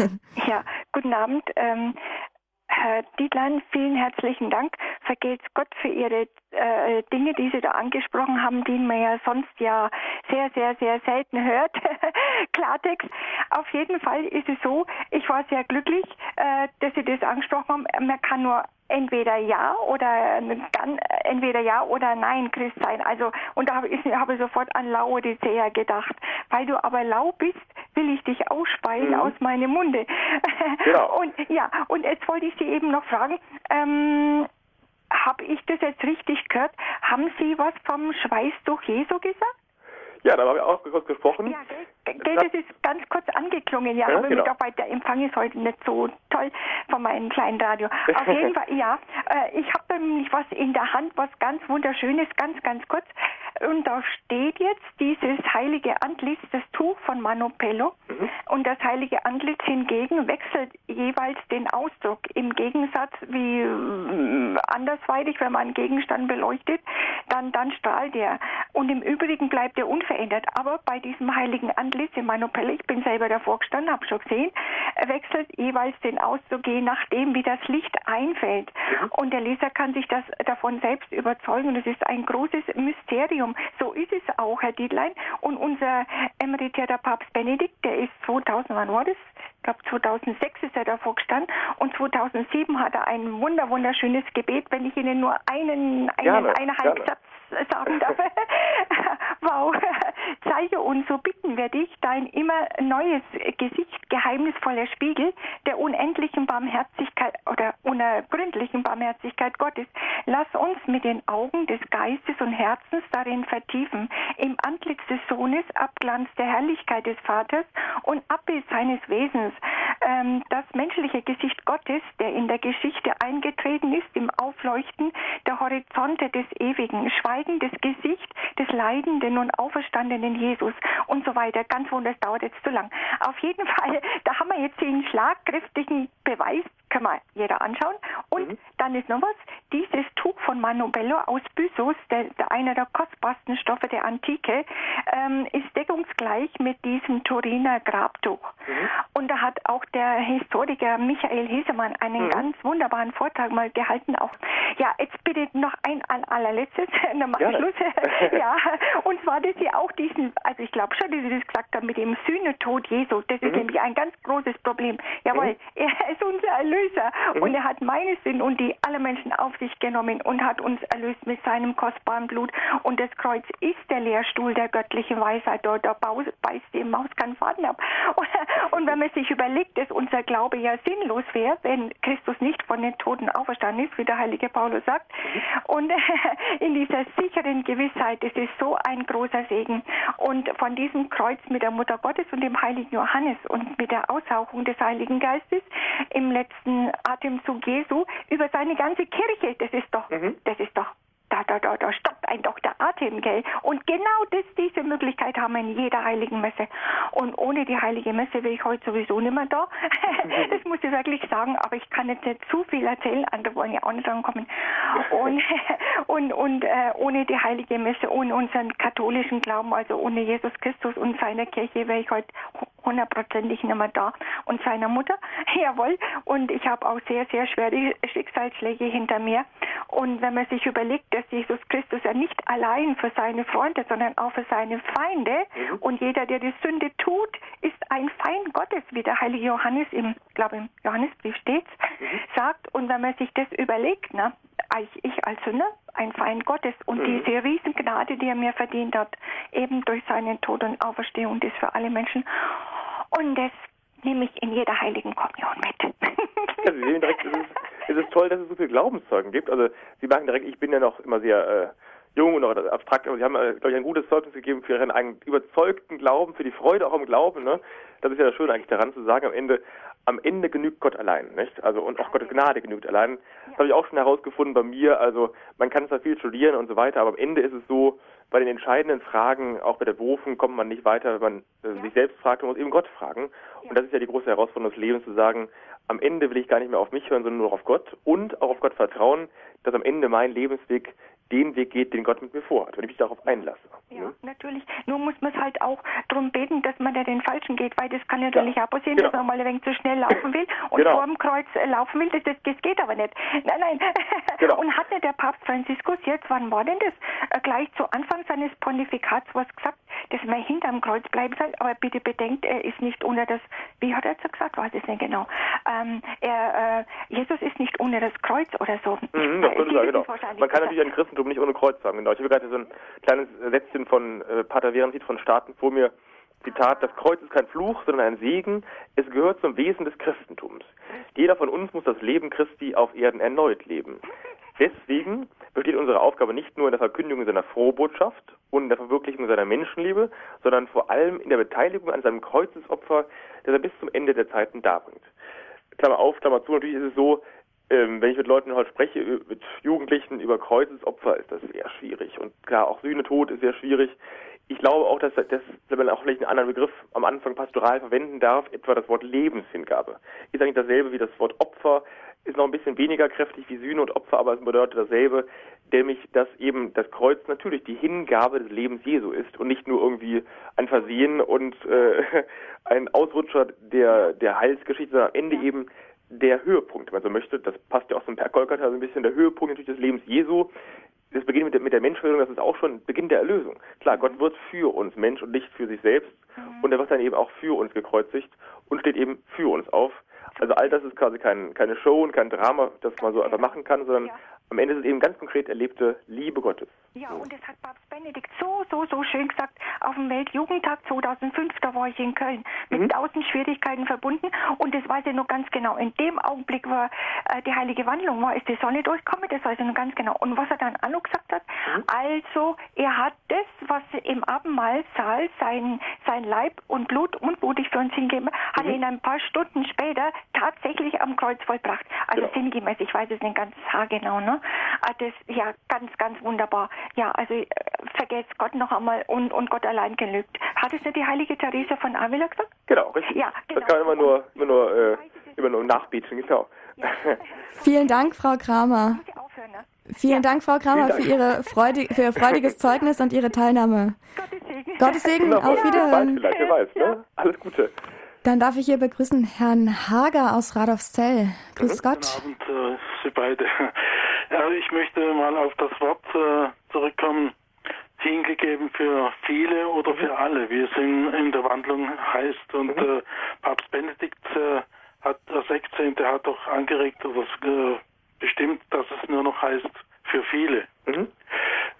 Ja, guten Abend. Ähm, Herr Dietlein, vielen herzlichen Dank. Vergelt's Gott für Ihre äh, Dinge, die Sie da angesprochen haben, die man ja sonst ja sehr, sehr, sehr selten hört. [LAUGHS] Klartext. Auf jeden Fall ist es so, ich war sehr glücklich, äh, dass Sie das angesprochen haben. Man kann nur entweder ja oder dann entweder ja oder nein Christ sein. Also und da habe ich, hab ich sofort an Laodicea gedacht. Weil du aber lau bist, will ich dich ausspeien
Mhm.
aus meinem Munde. [LAUGHS]
Genau.
Und ja, und jetzt wollte ich Sie eben noch fragen, ähm, habe ich das jetzt richtig gehört? Haben Sie was vom Schweißtuch Jesu gesagt?
Ja, da haben wir auch kurz gesprochen.
Ja, gell, das ist ganz kurz angeklungen. Ja,
Ja,
aber
genau.
mit dabei, der Empfang ist heute nicht so toll von meinem kleinen Radio. Auf [LAUGHS] jeden Fall, ja. Äh, ich habe nämlich was in der Hand, was ganz wunderschönes, ganz, ganz kurz. Und da steht jetzt dieses heilige Antlitz, das Tuch von Manopello. Und das heilige Antlitz hingegen wechselt jeweils den Ausdruck. Im Gegensatz wie äh, andersweitig, wenn man einen Gegenstand beleuchtet, dann, dann strahlt er. Und im Übrigen bleibt er unverändert. Aber bei diesem heiligen Antlitz in Manopelle, ich bin selber davor gestanden, habe schon gesehen, wechselt jeweils den Ausdruck, je nachdem, wie das Licht einfällt. Und der Leser kann sich das davon selbst überzeugen. Und es ist ein großes Mysterium. So ist es auch, Herr Dietlein. Und unser emeritierter Papst Benedikt, der ist 2000, wann war das? Ich glaube 2006 ist er davor gestanden und 2007 hat er ein wunder wunderschönes Gebet, wenn ich Ihnen nur einen, einen
Gerne,
eineinhalb
gerne.
Sagen darf. [LAUGHS] wow, zeige uns, so bitten wir dich, dein immer neues Gesicht, geheimnisvoller Spiegel der unendlichen Barmherzigkeit oder unergründlichen Barmherzigkeit Gottes. Lass uns mit den Augen des Geistes und Herzens darin vertiefen, im Antlitz des Sohnes Abglanz der Herrlichkeit des Vaters und Abbild seines Wesens. Ähm, das menschliche Gesicht Gottes, der in der Geschichte eingetreten ist, im Aufleuchten der Horizonte des Ewigen, schweigendes Gesicht des leidenden und auferstandenen Jesus und so weiter. Ganz wunderbar, das dauert jetzt zu lang. Auf jeden Fall, da haben wir jetzt den schlagkräftigen Beweis, können wir jeder anschauen. Und dann ist noch was, dieses Tuch von Manobello aus Byssus, der, der einer der kostbarsten Stoffe der Antike, ähm, ist deckungsgleich mit diesem Turiner Grabtuch. Und da hat auch der Historiker Michael Hesemann einen ganz wunderbaren Vortrag mal gehalten. Auch ja, jetzt bitte noch ein an allerletztes, [LAUGHS] dann mach ich. Schluss. [LAUGHS] ja, und zwar, dass sie auch diesen, also ich glaube schon, dass sie das gesagt haben mit dem Sühnetod Jesu. Das ist nämlich ein ganz großes Problem. Jawohl, er [LAUGHS] ist unser Erlöser und er hat meine Sünden und die aller Menschen auf sich genommen und hat uns erlöst mit seinem kostbaren Blut. Und das Kreuz ist der Lehrstuhl der göttlichen Weisheit. Dort da beißt die Maus keinen Faden ab. Und, und wenn man sich überlegt, dass unser Glaube ja sinnlos wäre, wenn Christus nicht von den Toten auferstanden ist, wie der heilige Paulus sagt. Und in dieser sicheren Gewissheit, das ist so ein großer Segen. Und von diesem Kreuz mit der Mutter Gottes und dem heiligen Johannes und mit der Aushauchung des Heiligen Geistes im letzten Atemzug Jesu über seine ganze Kirche, das ist doch, das ist doch da, da, da, da Atem, gell? Und genau das, diese Möglichkeit haben wir in jeder heiligen Messe. Und ohne die heilige Messe wäre ich heute sowieso nicht mehr da. [LAUGHS] das muss ich wirklich sagen, aber ich kann jetzt nicht zu viel erzählen, andere wollen ja auch nicht dran kommen. Und, [LAUGHS] und, und äh, ohne die heilige Messe, ohne unseren katholischen Glauben, also ohne Jesus Christus und seine Kirche wäre ich heute hundertprozentig nicht mehr da. Und seiner Mutter, [LAUGHS] jawohl. Und ich habe auch sehr, sehr schwere Schicksalsschläge hinter mir. Und wenn man sich überlegt, dass Jesus Christus ja nicht allein für seine Freunde, sondern auch für seine Feinde
Mhm.
und jeder, der die Sünde tut, ist ein Feind Gottes, wie der heilige Johannes im, glaube im Johannesbrief steht,
Mhm.
sagt. Und wenn man sich das überlegt, ne, ich, ich als Sünder, ein Feind Gottes und
Mhm.
diese Riesengnade, die er mir verdient hat, eben durch seinen Tod und Auferstehung, das für alle Menschen. Und das nehme ich in jeder heiligen Kommunion mit.
Ja, Sie sehen direkt, es ist, es ist toll, dass es so viele Glaubenszeugen gibt. Also Sie merken direkt, ich bin ja noch immer sehr äh, jung und noch abstrakt, aber Sie haben, äh, glaube ich, ein gutes Zeugnis gegeben für Ihren eigenen überzeugten Glauben, für die Freude auch am Glauben. Ne? Das ist ja das Schöne eigentlich daran zu sagen, am Ende, am Ende genügt Gott allein, nicht? Also und auch Gottes Gnade genügt allein. Das habe ich auch schon herausgefunden bei mir. Also man kann zwar viel studieren und so weiter, aber am Ende ist es so, bei den entscheidenden Fragen, auch bei der Berufung, kommt man nicht weiter, wenn man äh, sich selbst fragt, man muss eben Gott fragen. Und das ist ja die große Herausforderung des Lebens, zu sagen, am Ende will ich gar nicht mehr auf mich hören, sondern nur auf Gott und auch auf Gott vertrauen, dass am Ende mein Lebensweg den Weg geht, den Gott mit mir vorhat, wenn ich mich darauf einlasse.
Ja,
Ne?
natürlich. Nur muss man es halt auch darum beten, dass man da den Falschen geht, weil das kann natürlich
Ja,
auch passieren,
genau.
dass man mal ein wenig zu schnell laufen will und
Genau.
vor dem Kreuz äh, laufen will. Das, das, das geht aber nicht. Nein, nein.
Genau.
Und hat nicht der Papst Franziskus jetzt, wann war denn das? Äh, gleich zu Anfang seines Pontifikats was gesagt, dass man hinterm Kreuz bleiben soll, aber bitte bedenkt, er ist nicht unter das, wie hat er jetzt gesagt, weiß ich nicht genau. Ähm, er, äh, Jesus ist nicht unter das Kreuz oder so.
Mhm, das würde
Sie
ich sagen,
wissen
genau. Man kann natürlich ein Christentum nicht ohne Kreuz haben, genau. Ich habe gerade so ein kleines Sätzchen von äh, Pater Werenfried von Staaten vor mir. Zitat, das Kreuz ist kein Fluch, sondern ein Segen. Es gehört zum Wesen des Christentums. Jeder von uns muss das Leben Christi auf Erden erneut leben. Deswegen besteht unsere Aufgabe nicht nur in der Verkündigung seiner Frohbotschaft und in der Verwirklichung seiner Menschenliebe, sondern vor allem in der Beteiligung an seinem Kreuzesopfer, das er bis zum Ende der Zeiten darbringt. Klammer auf, Klammer zu, natürlich ist es so, ähm, wenn ich mit Leuten heute spreche, mit Jugendlichen über Kreuzesopfer, ist das sehr schwierig. Und klar, auch Sühnetod ist sehr schwierig. Ich glaube auch, dass, dass man auch vielleicht einen anderen Begriff am Anfang pastoral verwenden darf, etwa das Wort Lebenshingabe. Ist eigentlich dasselbe wie das Wort Opfer, ist noch ein bisschen weniger kräftig wie Sühne und Opfer, aber es bedeutet dasselbe, nämlich, dass eben das Kreuz natürlich die Hingabe des Lebens Jesu ist und nicht nur irgendwie ein Versehen und äh, [LAUGHS] ein Ausrutscher der, der Heilsgeschichte, sondern am Ende eben der Höhepunkt, wenn man so möchte. Das passt ja auch zum Per Golgatha so ein bisschen, der Höhepunkt natürlich des Lebens Jesu. Das beginnt mit der, mit der Menschwerdung, das ist auch schon Beginn der Erlösung. Klar, Gott wird für uns Mensch und nicht für sich selbst. Und er wird dann eben auch für uns gekreuzigt und steht eben für uns auf. Also all das ist quasi kein, keine Show und kein Drama, das man so einfach machen kann, sondern
Ja.
Am Ende ist es eben ganz konkret erlebte Liebe Gottes.
Ja, und das hat Papst Benedikt so, so, so schön gesagt auf dem Weltjugendtag 2005, da war ich in Köln, mit
Mhm.
tausend Schwierigkeiten verbunden und das weiß ich noch ganz genau. In dem Augenblick, wo äh, die heilige Wandlung war, ist die Sonne durchgekommen, das weiß ich noch ganz genau. Und was er dann auch noch gesagt hat,
Mhm.
also er hat das, was im Abendmahlsaal sein, sein Leib und Blut unblutig für uns hingegeben hat,
Mhm.
er ihn ein paar Stunden später tatsächlich am Kreuz vollbracht. Also
Genau.
sinngemäß, ich weiß es nicht ganz haargenau, ne? Ah, Das, ja, ganz, ganz wunderbar. Ja, also äh, vergesst Gott noch einmal und, und Gott allein genügt. Hat es nicht die heilige Therese von Avila gesagt?
Genau, richtig.
Ja, genau.
Das kann man immer nur, immer nur, äh, immer nur nachbeten, genau. [LAUGHS]
Vielen Dank, Frau Kramer.
Aufhören, ne?
Vielen Dank, Frau Kramer,
Vielen
für, Ihre Freude, für Ihr freudiges [LAUGHS] Zeugnis und Ihre Teilnahme.
Gottes Segen.
Gottes Segen,
Wunderbar.
auf
bald
Wiederhören.
vielleicht, wer weiß, ne? Alles Gute.
Dann darf ich hier begrüßen Herrn Hager aus Radolfzell. Grüß Gott.
Guten Abend, äh, Sie beide. Ja, ich möchte mal auf das Wort äh, zurückkommen, hingegeben für viele oder für alle, wie es in, in der Wandlung heißt. Und äh, Papst Benedikt äh, hat, der 16. hat doch angeregt oder äh, bestimmt, dass es nur noch heißt für viele.
Mhm.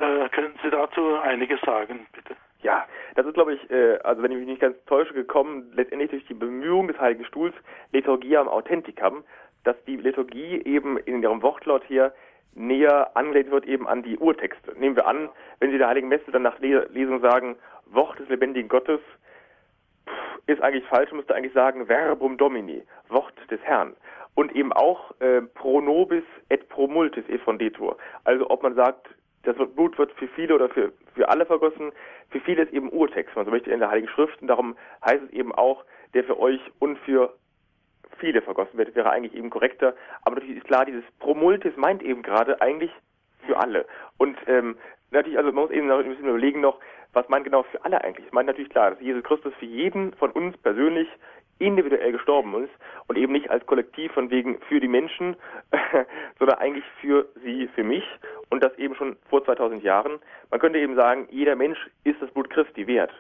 Äh, können Sie dazu einiges sagen, bitte?
Ja, das ist, glaube ich, äh, also wenn ich mich nicht ganz täusche, gekommen, letztendlich durch die Bemühung des Heiligen Stuhls, Liturgiam Authenticam, dass die Liturgie eben in ihrem Wortlaut hier näher angelehnt wird eben an die Urtexte. Nehmen wir an, wenn Sie der Heiligen Messe dann nach Le Lesung sagen, Wort des lebendigen Gottes, ist eigentlich falsch, müsste eigentlich sagen Verbum Domini, Wort des Herrn. Und eben auch äh, pro nobis et pro multis effondetur. Also ob man sagt, das Blut wird für viele oder für, für alle vergossen. Für viele ist eben Urtext, man so möchte in der Heiligen Schrift. Und darum heißt es eben auch, der für euch und für viele vergossen wird, wäre eigentlich eben korrekter. Aber natürlich ist klar, dieses Promultis meint eben gerade eigentlich für alle. Und ähm, natürlich, also man muss eben ein bisschen überlegen noch, was meint genau für alle eigentlich? Es meint natürlich klar, dass Jesus Christus für jeden von uns persönlich individuell gestorben ist und eben nicht als Kollektiv von wegen für die Menschen, [LAUGHS] sondern eigentlich für sie, für mich und das eben schon vor 2000 Jahren. Man könnte eben sagen, jeder Mensch ist das Blut Christi wert.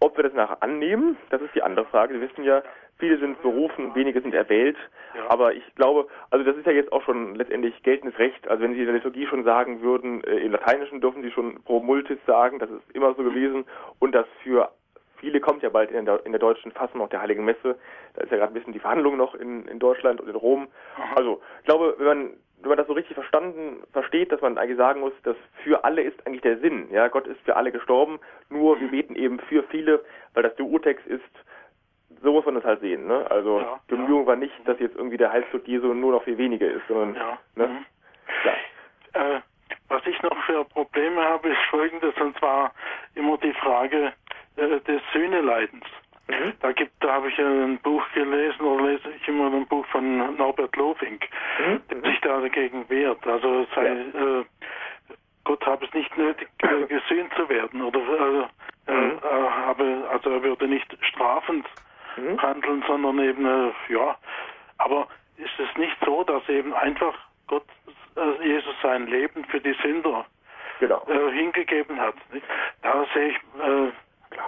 Ob wir das nachher annehmen, das ist die andere Frage. Sie wissen ja, viele sind berufen, wenige sind erwählt.
Ja.
Aber ich glaube, also das ist ja jetzt auch schon letztendlich geltendes Recht. Also wenn Sie in der Liturgie schon sagen würden, äh, im Lateinischen dürfen Sie schon pro multis sagen, das ist immer so gewesen. Und das für viele kommt ja bald in der, in der deutschen Fassung auch der Heiligen Messe. Da ist ja gerade ein bisschen die Verhandlung noch in, in Deutschland und in Rom. Also ich glaube, wenn man wenn man das so richtig verstanden versteht, dass man eigentlich sagen muss, dass für alle ist eigentlich der Sinn. Ja, Gott ist für alle gestorben, nur wir beten eben für viele, weil das der Urtext ist. So muss man das halt sehen. Ne? Also
Ja,
die Bemühung war nicht, dass jetzt irgendwie der Heilstod Jesu nur noch viel weniger ist, sondern
Ja.
ne?
Mhm.
ja.
Äh, was ich noch für Probleme habe, ist folgendes, und zwar immer die Frage äh, des Sühneleidens.
Mhm.
Da gibt, da habe ich ein Buch gelesen oder lese ich immer ein Buch von Norbert Lofink,
Mhm.
der sich da dagegen wehrt. Also sei, äh, Gott habe es nicht nötig, äh, gesühnt zu werden oder äh,
Mhm.
habe, also er würde nicht strafend
Mhm.
handeln, sondern eben äh, ja. Aber ist es nicht so, dass eben einfach Gott äh, Jesus sein Leben für die Sünder
Genau.
äh, hingegeben hat? Nicht? Da sehe ich,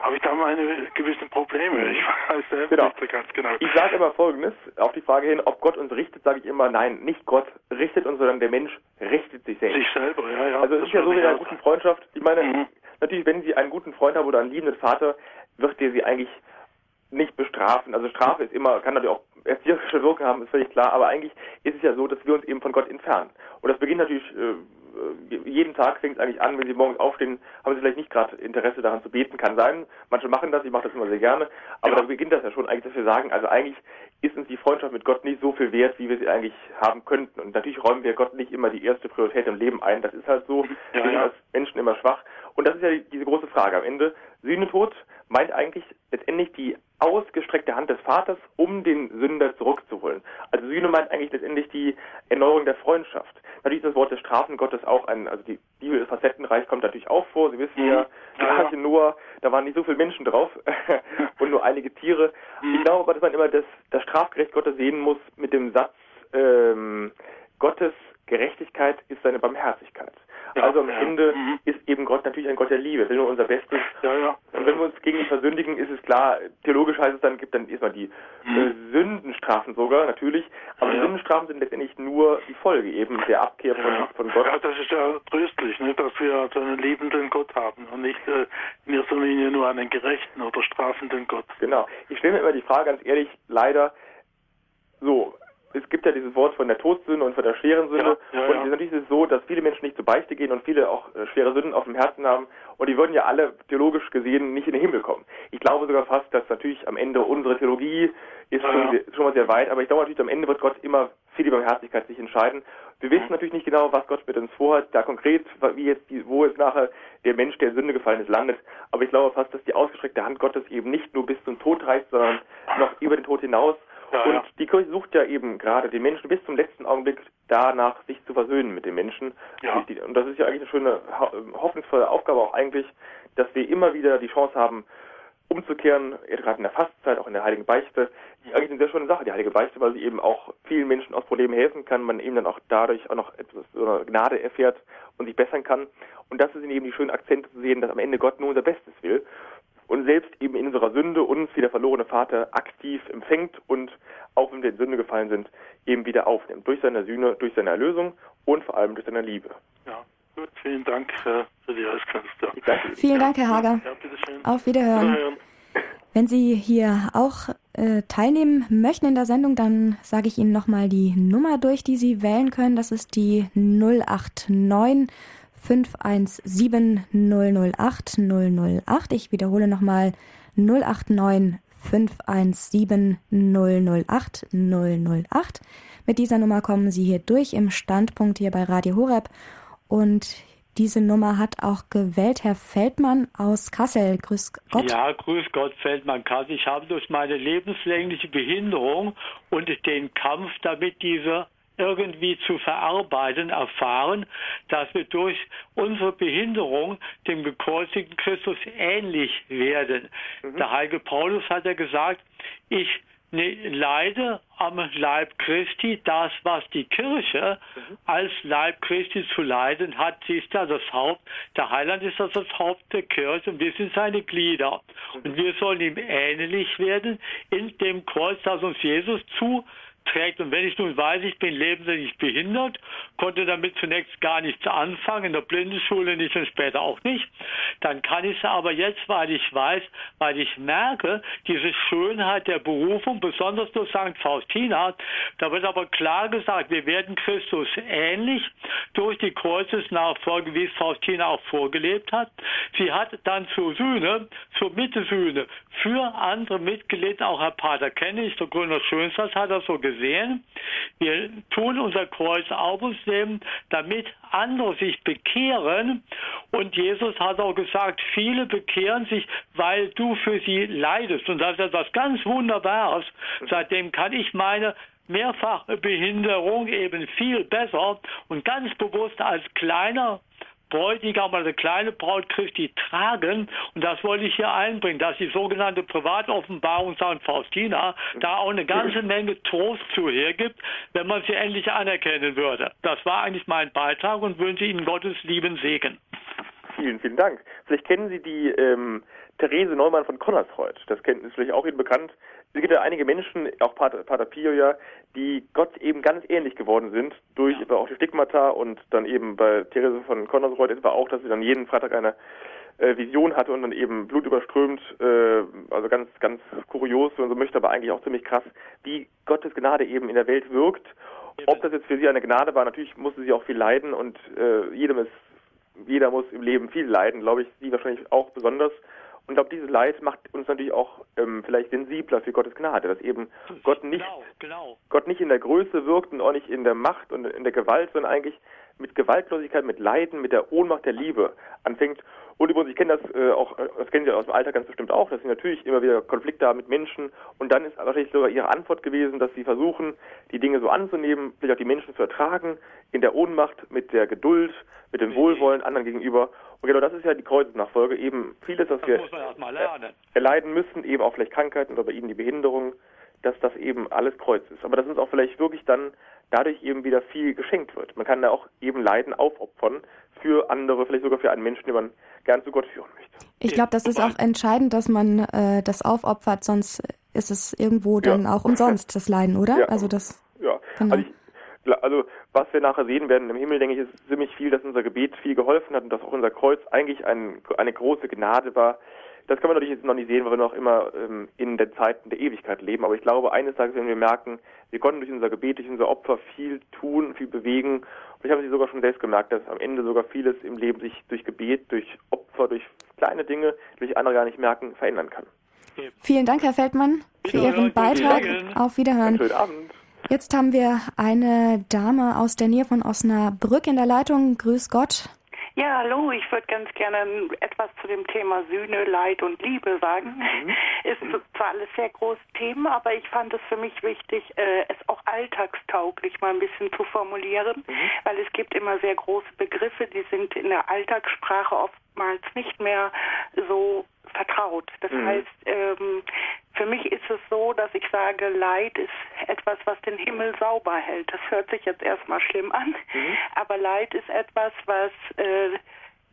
habe ich da meine gewissen Probleme. Ich weiß selbst
Genau.
nicht so ganz genau.
Ich sage immer Folgendes, auf die Frage hin, ob Gott uns richtet, sage ich immer, nein, nicht Gott richtet uns, sondern der Mensch richtet sich selbst.
Sich selber, ja, ja.
Also es ist ja so wie in einer guten. Freundschaft. Ich meine,
Mhm.
natürlich, wenn Sie einen guten Freund haben oder einen liebenden Vater, wird der Sie eigentlich nicht bestrafen. Also Strafe ist immer, kann natürlich auch erzieherische Wirkung haben, ist völlig klar, aber eigentlich ist es ja so, dass wir uns eben von Gott entfernen. Und das beginnt natürlich, äh, jeden Tag fängt es eigentlich an, wenn Sie morgens aufstehen, haben Sie vielleicht nicht gerade Interesse daran zu beten, kann sein. Manche machen das, ich mache das immer sehr gerne, aber
Ja.
da beginnt das ja schon eigentlich, dass wir sagen, also eigentlich ist uns die Freundschaft mit Gott nicht so viel wert, wie wir sie eigentlich haben könnten. Und natürlich räumen wir Gott nicht immer die erste Priorität im Leben ein. Das ist halt so. Wir sind als Menschen immer schwach. Und das ist ja die, diese große Frage. Am Ende, Sühnetod meint eigentlich letztendlich die ausgestreckte Hand des Vaters, um den Sünder zurückzuholen. Also Sühne meint eigentlich letztendlich die Erneuerung der Freundschaft. Natürlich ist das Wort des Strafen Gottes auch ein, also die Bibel ist facettenreich, kommt natürlich auch vor. Sie wissen
Mhm.
ja, die. Arche Noah, da waren nicht so viele Menschen drauf [LAUGHS] und nur einige Tiere.
Mhm.
Ich glaube aber, dass man immer das, das Strafgericht Gottes sehen muss mit dem Satz, ähm, Gottes Gerechtigkeit ist seine Barmherzigkeit.
Ja,
also am
ja.
Ende
Mhm.
ist eben Gott natürlich ein Gott der Liebe, will nur unser Bestes.
Ja.
Und wenn wir uns gegen ihn versündigen, ist es klar, theologisch heißt es dann, gibt dann erstmal die äh, Sündenstrafen sogar, natürlich. Aber
Mhm.
Die. Sündenstrafen sind letztendlich nur die Folge eben der Abkehr von, von Gott.
ja, das ist ja tröstlich, ne, dass wir also einen liebenden Gott haben und nicht äh, in erster Linie nur einen gerechten oder strafenden Gott.
Genau. Ich stelle mir immer die Frage, ganz ehrlich, leider, so, es gibt ja dieses Wort von der Todsünde und von der schweren Sünde.
Ja, ja,
und
ja.
natürlich ist es so, dass viele Menschen nicht zur Beichte gehen und viele auch äh, schwere Sünden auf dem Herzen haben. Und die würden ja alle theologisch gesehen nicht in den Himmel kommen. Ich glaube sogar fast, dass natürlich am Ende unsere Theologie ist
Ja,
schon, schon mal sehr weit. Aber ich glaube natürlich, am Ende wird Gott immer für die Barmherzigkeit sich entscheiden. Wir wissen natürlich nicht genau, was Gott mit uns vorhat, da konkret, wie jetzt, die, wo jetzt nachher der Mensch, der in Sünde gefallen ist, landet. Aber ich glaube fast, dass die ausgestreckte Hand Gottes eben nicht nur bis zum Tod reicht, sondern noch über den Tod hinaus.
Ja,
und
ja.
die Kirche sucht ja eben gerade den Menschen bis zum letzten Augenblick danach, sich zu versöhnen mit den Menschen.
Ja.
Die- Und das ist ja eigentlich eine schöne, ho- hoffnungsvolle Aufgabe auch eigentlich, dass wir immer wieder die Chance haben, umzukehren, gerade in der Fastzeit, auch in der Heiligen Beichte. Eigentlich eine sehr schöne Sache, die Heilige Beichte, weil sie eben auch vielen Menschen aus Problemen helfen kann, man eben dann auch dadurch auch noch etwas Gnade erfährt und sich bessern kann. Und das sind eben die schönen Akzente zu sehen, dass am Ende Gott nur unser Bestes will und selbst eben in unserer Sünde uns wie der verlorene Vater aktiv empfängt und auch wenn wir in Sünde gefallen sind, eben wieder aufnimmt. Durch seine Sühne, durch seine Erlösung und vor allem durch seine Liebe.
Ja, gut, vielen Dank äh, für die
Ihnen.
Vielen Dank, Herr Hager.
Ja.
Auf Wiederhören.
Wiederhören.
Wenn Sie hier auch äh, teilnehmen möchten in der Sendung, dann sage ich Ihnen nochmal die Nummer durch, die Sie wählen können. Das ist die 089 517 008 008. Ich wiederhole nochmal 089 517 008 008. Mit dieser Nummer kommen Sie hier durch im Standpunkt hier bei Radio Horeb und diese Nummer hat auch gewählt Herr Feldmann aus Kassel. Grüß Gott.
Ja, grüß Gott, Feldmann Kassel. Ich habe durch meine lebenslängliche Behinderung und den Kampf damit, diese irgendwie zu verarbeiten, erfahren, dass wir durch unsere Behinderung dem gekreuzigten Christus ähnlich werden. Mhm. Der heilige Paulus hat ja gesagt, ich ne, leide am Leib Christi das, was die Kirche mhm. als Leib Christi zu leiden hat. Sie ist ja das Haupt, der Heiland ist das, das Haupt der Kirche und wir sind seine Glieder. Mhm. Und wir sollen ihm ähnlich werden in dem Kreuz, das uns Jesus zu trägt. Und wenn ich nun weiß, ich bin lebenslänglich behindert, konnte damit zunächst gar nichts anfangen, in der Blindenschule nicht und später auch nicht, dann kann ich es aber jetzt, weil ich weiß, weil ich merke, diese Schönheit der Berufung, besonders durch St. Faustina, da wird aber klar gesagt, wir werden Christus ähnlich durch die Kreuzesnachfolge, wie es Faustina auch vorgelebt hat. Sie hat dann zur Sühne, zur Mittesühne für andere mitgelitten, auch Herr Pater Kennig, der Gründer Schönstadt hat das so gesagt, gesehen. Wir tun unser Kreuz auf uns nehmen, damit andere sich bekehren. Und Jesus hat auch gesagt, viele bekehren sich, weil du für sie leidest. Und das ist etwas ganz Wunderbares. Seitdem kann ich meine mehrfache Behinderung eben viel besser und ganz bewusst als kleiner Bräutigam oder kleine Braut Christi tragen. Und das wollte ich hier einbringen, dass die sogenannte Privatoffenbarung St. Faustina da auch eine ganze Menge Trost zu hergibt, wenn man sie endlich anerkennen würde. Das war eigentlich mein Beitrag und wünsche Ihnen Gottes lieben Segen.
Vielen, vielen Dank. Vielleicht kennen Sie die ähm, Therese Neumann von Connersreuth. Das kennt ist vielleicht auch Ihnen bekannt. Es gibt ja einige Menschen, auch Pater, Pater Pio ja, die Gott eben ganz ähnlich geworden sind, durch ja. auch die Stigmata und dann eben bei Therese von Connersreuth etwa auch, dass sie dann jeden Freitag eine äh, Vision hatte und dann eben blutüberströmt, äh, also ganz, ganz kurios, wenn man so möchte, aber eigentlich auch ziemlich krass, wie Gottes Gnade eben in der Welt wirkt. Ob das jetzt für sie eine Gnade war, natürlich musste sie auch viel leiden und äh, jedem ist, jeder muss im Leben viel leiden, glaube ich, sie wahrscheinlich auch besonders. Und ich glaube, dieses Leid macht uns natürlich auch ähm, vielleicht sensibler für Gottes Gnade, dass eben Gott nicht, genau, genau. Gott nicht in der Größe wirkt und auch nicht in der Macht und in der Gewalt, sondern eigentlich mit Gewaltlosigkeit, mit Leiden, mit der Ohnmacht der Liebe anfängt. Und übrigens, ich kenne das äh, auch, das kennen Sie aus dem Alter ganz bestimmt auch, dass Sie natürlich immer wieder Konflikte haben mit Menschen. Und dann ist wahrscheinlich sogar Ihre Antwort gewesen, dass Sie versuchen, die Dinge so anzunehmen, vielleicht auch die Menschen zu ertragen, in der Ohnmacht, mit der Geduld, mit dem Wohlwollen anderen gegenüber. Und genau das ist ja die Kreuzesnachfolge, eben vieles, was das wir erleiden müssen, eben auch vielleicht Krankheiten oder bei Ihnen die Behinderung, dass das eben alles Kreuz ist. Aber dass uns auch vielleicht wirklich dann dadurch eben wieder viel geschenkt wird. Man kann da auch eben Leiden aufopfern für andere, vielleicht sogar für einen Menschen, den man gern zu Gott führen möchte.
Ich glaube, das ist auch entscheidend, dass man äh, das aufopfert, sonst ist es irgendwo dann ja. auch umsonst, das Leiden, oder?
Ja.
Also das.
Ja, genau. also, ich, also was wir nachher sehen werden im Himmel, denke ich, ist ziemlich viel, dass unser Gebet viel geholfen hat und dass auch unser Kreuz eigentlich ein, eine große Gnade war, das können wir natürlich jetzt noch nicht sehen, weil wir noch immer ähm, in den Zeiten der Ewigkeit leben. Aber ich glaube, eines Tages werden wir merken, wir konnten durch unser Gebet, durch unser Opfer viel tun, viel bewegen. Und ich habe sie sogar schon selbst gemerkt, dass am Ende sogar vieles im Leben sich durch Gebet, durch Opfer, durch kleine Dinge, durch andere gar nicht merken, verändern kann.
Vielen Dank, Herr Feldmann, für Ihren Beitrag. Auf Wiederhören.
Schönen Abend.
Jetzt haben wir eine Dame aus der Nähe von Osnabrück in der Leitung. Grüß Gott.
Ja, hallo, ich würde ganz gerne etwas zu dem Thema Sühne, Leid und Liebe sagen. Mhm. [LAUGHS] Ist zwar alles sehr große Themen, aber ich fand es für mich wichtig, äh, es auch alltagstauglich mal ein bisschen zu formulieren, mhm. weil es gibt immer sehr große Begriffe, die sind in der Alltagssprache oftmals nicht mehr so vertraut. Das mhm. heißt, ähm, für mich ist es so, dass ich sage, Leid ist etwas, was den Himmel sauber hält. Das hört sich jetzt erstmal schlimm an, mhm. aber Leid ist etwas, was äh,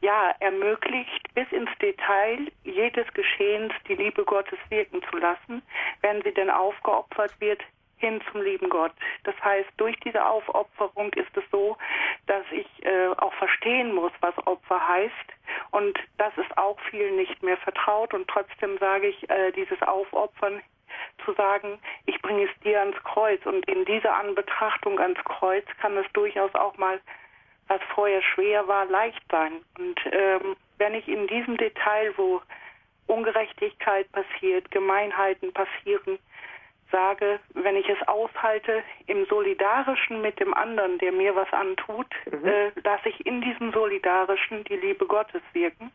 ja ermöglicht, bis ins Detail jedes Geschehens die Liebe Gottes wirken zu lassen, wenn sie denn aufgeopfert wird hin zum lieben Gott. Das heißt, durch diese Aufopferung ist es so, dass ich äh, auch verstehen muss, was Opfer heißt. Und das ist auch vielen nicht mehr vertraut. Und trotzdem sage ich, äh, dieses Aufopfern zu sagen, ich bringe es dir ans Kreuz. Und in dieser Anbetrachtung ans Kreuz kann es durchaus auch mal, was vorher schwer war, leicht sein. Und ähm, wenn ich in diesem Detail, wo Ungerechtigkeit passiert, Gemeinheiten passieren, sage, wenn ich es aushalte, im Solidarischen mit dem anderen, der mir was antut,
Mhm.
äh, lasse ich in diesem Solidarischen die Liebe Gottes wirken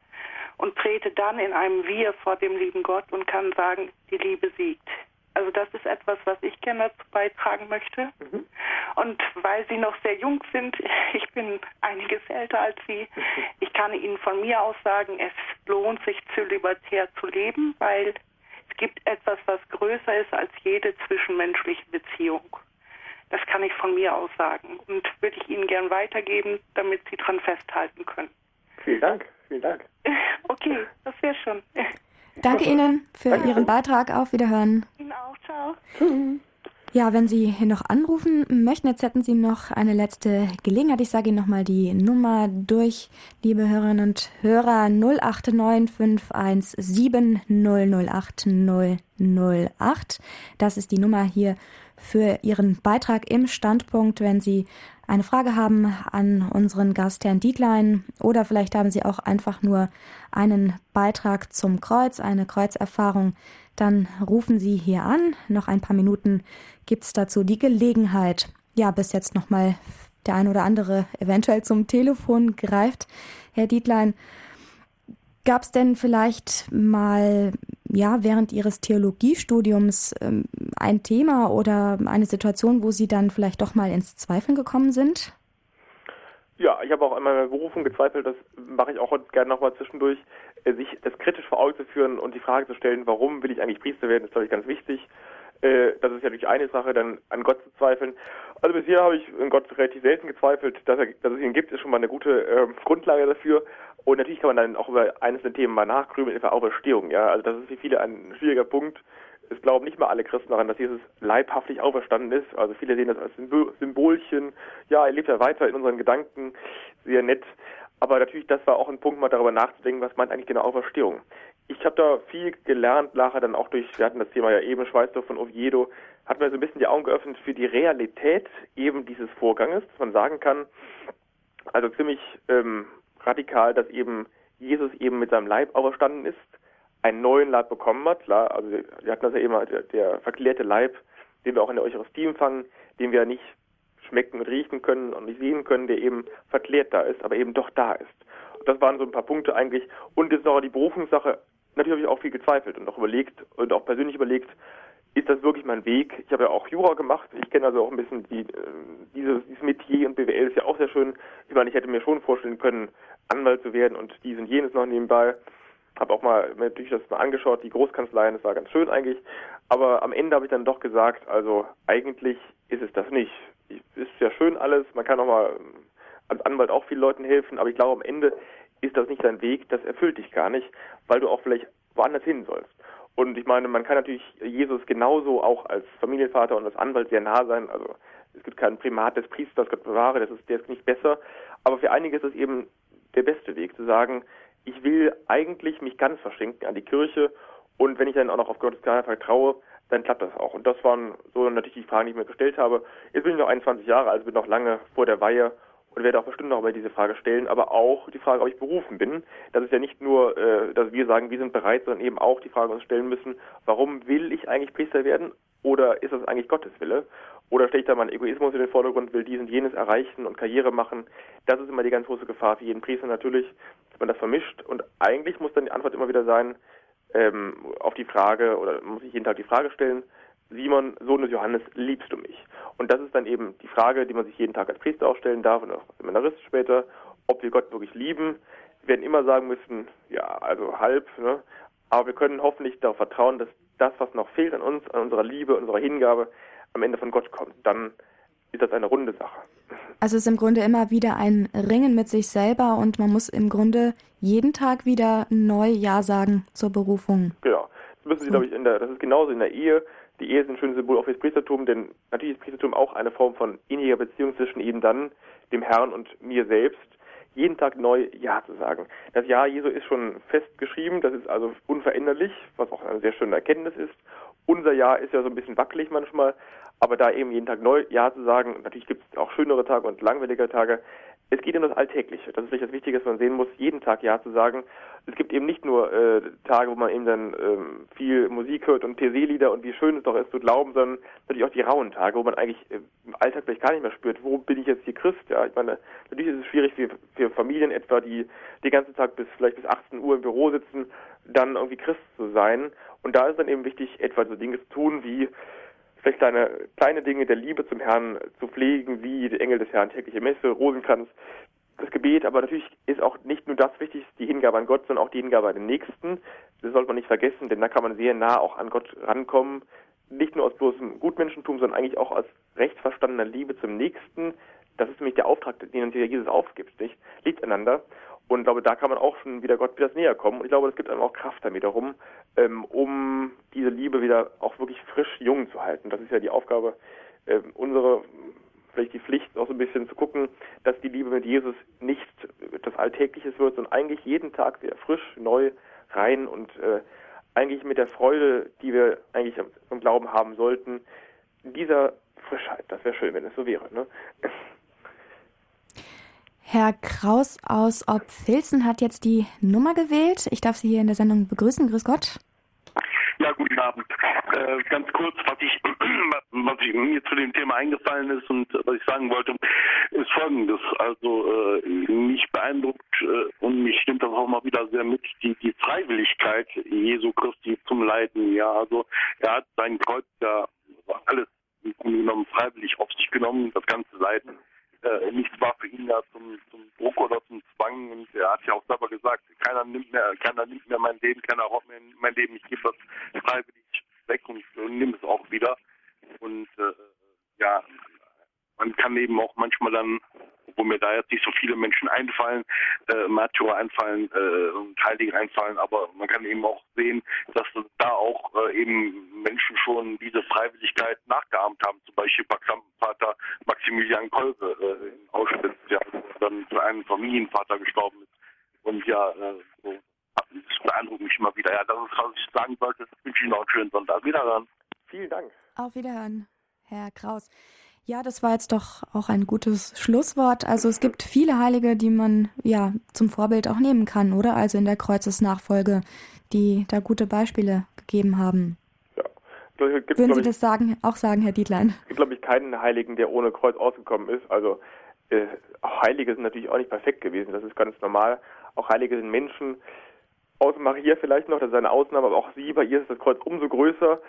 und trete dann in einem Wir vor dem lieben Gott und kann sagen, die Liebe siegt. Also das ist etwas, was ich gerne dazu beitragen möchte.
Mhm.
Und weil Sie noch sehr jung sind, [LAUGHS] ich bin einiges älter als Sie, ich kann Ihnen von mir aus sagen, es lohnt sich zölibatär zu leben, weil es gibt etwas, was größer ist als jede zwischenmenschliche Beziehung. Das kann ich von mir aus sagen und würde ich Ihnen gern weitergeben, damit Sie dran festhalten können.
Vielen Dank, vielen Dank. [LAUGHS]
Okay, das wäre schon.
Danke Ihnen für Ihren Beitrag. Auf Wiederhören.
Ihnen auch, ciao.
Ja, wenn Sie noch anrufen möchten, jetzt hätten Sie noch eine letzte Gelegenheit. Ich sage Ihnen nochmal die Nummer durch, liebe Hörerinnen und Hörer, 089 517 008 008. Das ist die Nummer hier für Ihren Beitrag im Standpunkt, wenn Sie eine Frage haben an unseren Gast Herrn Dietlein oder vielleicht haben Sie auch einfach nur einen Beitrag zum Kreuz, eine Kreuzerfahrung, dann rufen Sie hier an. Noch ein paar Minuten gibt's dazu die Gelegenheit. Ja, bis jetzt nochmal der ein oder andere eventuell zum Telefon greift. Herr Dietlein, gab es denn vielleicht mal ja während Ihres Theologiestudiums ähm, ein Thema oder eine Situation, wo Sie dann vielleicht doch mal ins Zweifeln gekommen sind?
Ja, ich habe auch an meiner Berufung gezweifelt, das mache ich auch heute gerne nochmal zwischendurch, äh, sich das kritisch vor Augen zu führen und die Frage zu stellen, warum will ich eigentlich Priester werden, ist glaube ich ganz wichtig. Äh, Das ist ja natürlich eine Sache, dann an Gott zu zweifeln. Also bisher habe ich an Gott relativ selten gezweifelt, dass, er, dass es ihn gibt, ist schon mal eine gute ähm, Grundlage dafür. Und natürlich kann man dann auch über einzelne Themen mal nachgrübeln, etwa Auferstehung. Ja, also das ist für viele ein schwieriger Punkt. Es glauben nicht mal alle Christen daran, dass Jesus leibhaftig auferstanden ist. Also viele sehen das als Symbol- Symbolchen. Ja, er lebt ja weiter in unseren Gedanken. Sehr nett. Aber natürlich, das war auch ein Punkt, mal darüber nachzudenken, was meint eigentlich genau Auferstehung. Ich habe da viel gelernt, nachher dann auch durch, wir hatten das Thema ja eben, Schweißdorf von Oviedo, hat mir so ein bisschen die Augen geöffnet für die Realität eben dieses Vorganges, dass man sagen kann, also ziemlich ähm, radikal, dass eben Jesus eben mit seinem Leib auferstanden ist, einen neuen Leib bekommen hat. Klar, also wir, hatten das ja eben, der, der verklärte Leib, den wir auch in der Eucharistie empfangen, den wir nicht schmecken und riechen können und nicht sehen können, der eben verklärt da ist, aber eben doch da ist. Und das waren so ein paar Punkte eigentlich. Und jetzt noch die Berufungssache. Natürlich habe ich auch viel gezweifelt und auch überlegt und auch persönlich überlegt, ist das wirklich mein Weg? Ich habe ja auch Jura gemacht. Ich kenne also auch ein bisschen die, äh, dieses, dieses Metier und BWL ist ja auch sehr schön. Ich meine, ich hätte mir schon vorstellen können, Anwalt zu werden und dies und jenes noch nebenbei. Habe auch mal natürlich das mal angeschaut, die Großkanzleien, das war ganz schön eigentlich. Aber am Ende habe ich dann doch gesagt, also eigentlich ist es das nicht. Ich, ist ja schön alles, man kann auch mal ähm, als Anwalt auch vielen Leuten helfen, aber ich glaube am Ende ist das nicht dein Weg, das erfüllt dich gar nicht, weil du auch vielleicht woanders hin sollst. Und ich meine, man kann natürlich Jesus genauso auch als Familienvater und als Anwalt sehr nah sein. Also es gibt keinen Primat des Priesters, Gott bewahre, das ist, der ist nicht besser. Aber für einige ist es eben der beste Weg, zu sagen, ich will eigentlich mich ganz verschenken an die Kirche und wenn ich dann auch noch auf Gottes Gnade vertraue, dann klappt das auch. Und das waren so natürlich die Fragen, die ich mir gestellt habe. Jetzt bin ich noch 21 Jahre, also bin noch lange vor der Weihe und werde auch bestimmt noch mal diese Frage stellen, aber auch die Frage, ob ich berufen bin. Das ist ja nicht nur, äh, dass wir sagen, wir sind bereit, sondern eben auch die Frage uns stellen müssen, warum will ich eigentlich Priester werden oder ist das eigentlich Gottes Wille? Oder stelle ich da meinen Egoismus in den Vordergrund, will dies und jenes erreichen und Karriere machen? Das ist immer die ganz große Gefahr für jeden Priester natürlich, man das vermischt. Und eigentlich muss dann die Antwort immer wieder sein, ähm, auf die Frage, oder muss sich jeden Tag die Frage stellen, Simon, Sohn des Johannes, liebst du mich? Und das ist dann eben die Frage, die man sich jeden Tag als Priester auch stellen darf und auch als Seminarist später, ob wir Gott wirklich lieben. Wir werden immer sagen müssen, ja, also halb, ne? aber wir können hoffentlich darauf vertrauen, dass das, was noch fehlt an uns, an unserer Liebe, unserer Hingabe, am Ende von Gott kommt. Dann ist das eine runde Sache.
Also es ist im Grunde immer wieder ein Ringen mit sich selber und man muss im Grunde jeden Tag wieder neu Ja sagen zur Berufung.
Genau. Das müssen Sie, glaube ich, in der, das ist genauso in der Ehe. Die Ehe ist ein schönes Symbol auch fürs Priestertum, denn natürlich ist Priestertum auch eine Form von inniger Beziehung zwischen eben dann, dem Herrn und mir selbst. Jeden Tag neu Ja zu sagen. Das Ja Jesu ist schon festgeschrieben, das ist also unveränderlich, was auch eine sehr schöne Erkenntnis ist. Unser Ja ist ja so ein bisschen wackelig manchmal, aber da eben jeden Tag neu Ja zu sagen, natürlich gibt es auch schönere Tage und langweiligere Tage, es geht um das Alltägliche. Das ist vielleicht das Wichtige, dass man sehen muss, jeden Tag Ja zu sagen. Es gibt eben nicht nur äh, Tage, wo man eben dann ähm, viel Musik hört und TC-Lieder und wie schön es doch ist zu glauben, sondern natürlich auch die rauen Tage, wo man eigentlich äh, im Alltag vielleicht gar nicht mehr spürt, wo bin ich jetzt hier Christ? Ja, ich meine, natürlich ist es schwierig für, für Familien etwa, die den ganzen Tag bis vielleicht bis 18 Uhr im Büro sitzen, dann irgendwie Christ zu sein. Und da ist dann eben wichtig, etwa so Dinge zu tun wie vielleicht kleine, kleine Dinge der Liebe zum Herrn zu pflegen, wie die Engel des Herrn, tägliche Messe, Rosenkranz, das Gebet, aber natürlich ist auch nicht nur das wichtig, die Hingabe an Gott, sondern auch die Hingabe an den Nächsten. Das sollte man nicht vergessen, denn da kann man sehr nah auch an Gott rankommen. Nicht nur aus bloßem Gutmenschentum, sondern eigentlich auch aus rechtsverstandener Liebe zum Nächsten. Das ist nämlich der Auftrag, den uns Jesus aufgibt, nicht? Liegt einander. Und ich glaube, da kann man auch schon wieder Gott wieder näher kommen. Und ich glaube, das gibt einem auch Kraft damit darum, ähm, um diese Liebe wieder auch wirklich frisch jung zu halten. Das ist ja die Aufgabe äh, unsere vielleicht die Pflicht, auch so ein bisschen zu gucken, dass die Liebe mit Jesus nicht das Alltägliches wird, sondern eigentlich jeden Tag wieder frisch, neu, rein und äh, eigentlich mit der Freude, die wir eigentlich im Glauben haben sollten, dieser Frischheit. Das wäre schön, wenn es so wäre. Ne?
Herr Kraus aus Obfilzen hat jetzt die Nummer gewählt. Ich darf Sie hier in der Sendung begrüßen. Grüß Gott.
Ja, guten Abend. Äh, ganz kurz, was ich, [CLEARS THROAT] was ich mir zu dem Thema eingefallen ist und was ich sagen wollte, ist folgendes. Also äh, mich beeindruckt äh, und mich stimmt das auch mal wieder sehr mit, die, die Freiwilligkeit Jesu Christi zum Leiden. Ja, also er hat sein Kreuz ja alles genommen freiwillig auf sich genommen, das ganze Leiden äh, nichts war für ihn ja zum, zum Druck oder zum Zwang. Und er hat ja auch selber gesagt, keiner nimmt mehr, keiner nimmt mehr mein Leben, keiner raubt mir mein Leben, ich gebe das freiwillig weg und, und nimm es auch wieder. Und äh, ja, man kann eben auch manchmal dann, wo mir da jetzt nicht so viele Menschen einfallen, äh, Märtyrer einfallen äh, und Heilige einfallen, aber man kann eben auch sehen, dass da auch äh, eben Menschen schon diese Freiwilligkeit nachgeahmt haben. Zum Beispiel Vater Maximilian Kolbe äh, in Auschwitz, ja, dann für einen Familienvater gestorben ist. Und ja, äh, so, das beeindruckt mich immer wieder. Ja, das ist, was ich sagen wollte. Ich wünsche Ihnen noch einen schönen Sonntag. Wiederhören.
Vielen Dank.
Auf Wiederhören, Herr Kraus. Ja, das war jetzt doch auch ein gutes Schlusswort. Also es gibt viele Heilige, die man ja zum Vorbild auch nehmen kann, oder? Also in der Kreuzesnachfolge, die da gute Beispiele gegeben haben.
Ja.
Gibt, Würden Sie ich, das sagen, auch sagen, Herr Dietlein?
Es gibt, glaube ich, keinen Heiligen, der ohne Kreuz ausgekommen ist. Also äh, auch Heilige sind natürlich auch nicht perfekt gewesen. Das ist ganz normal. Auch Heilige sind Menschen. Außer Maria vielleicht noch, das ist eine Ausnahme, aber auch sie, bei ihr ist das Kreuz umso größer.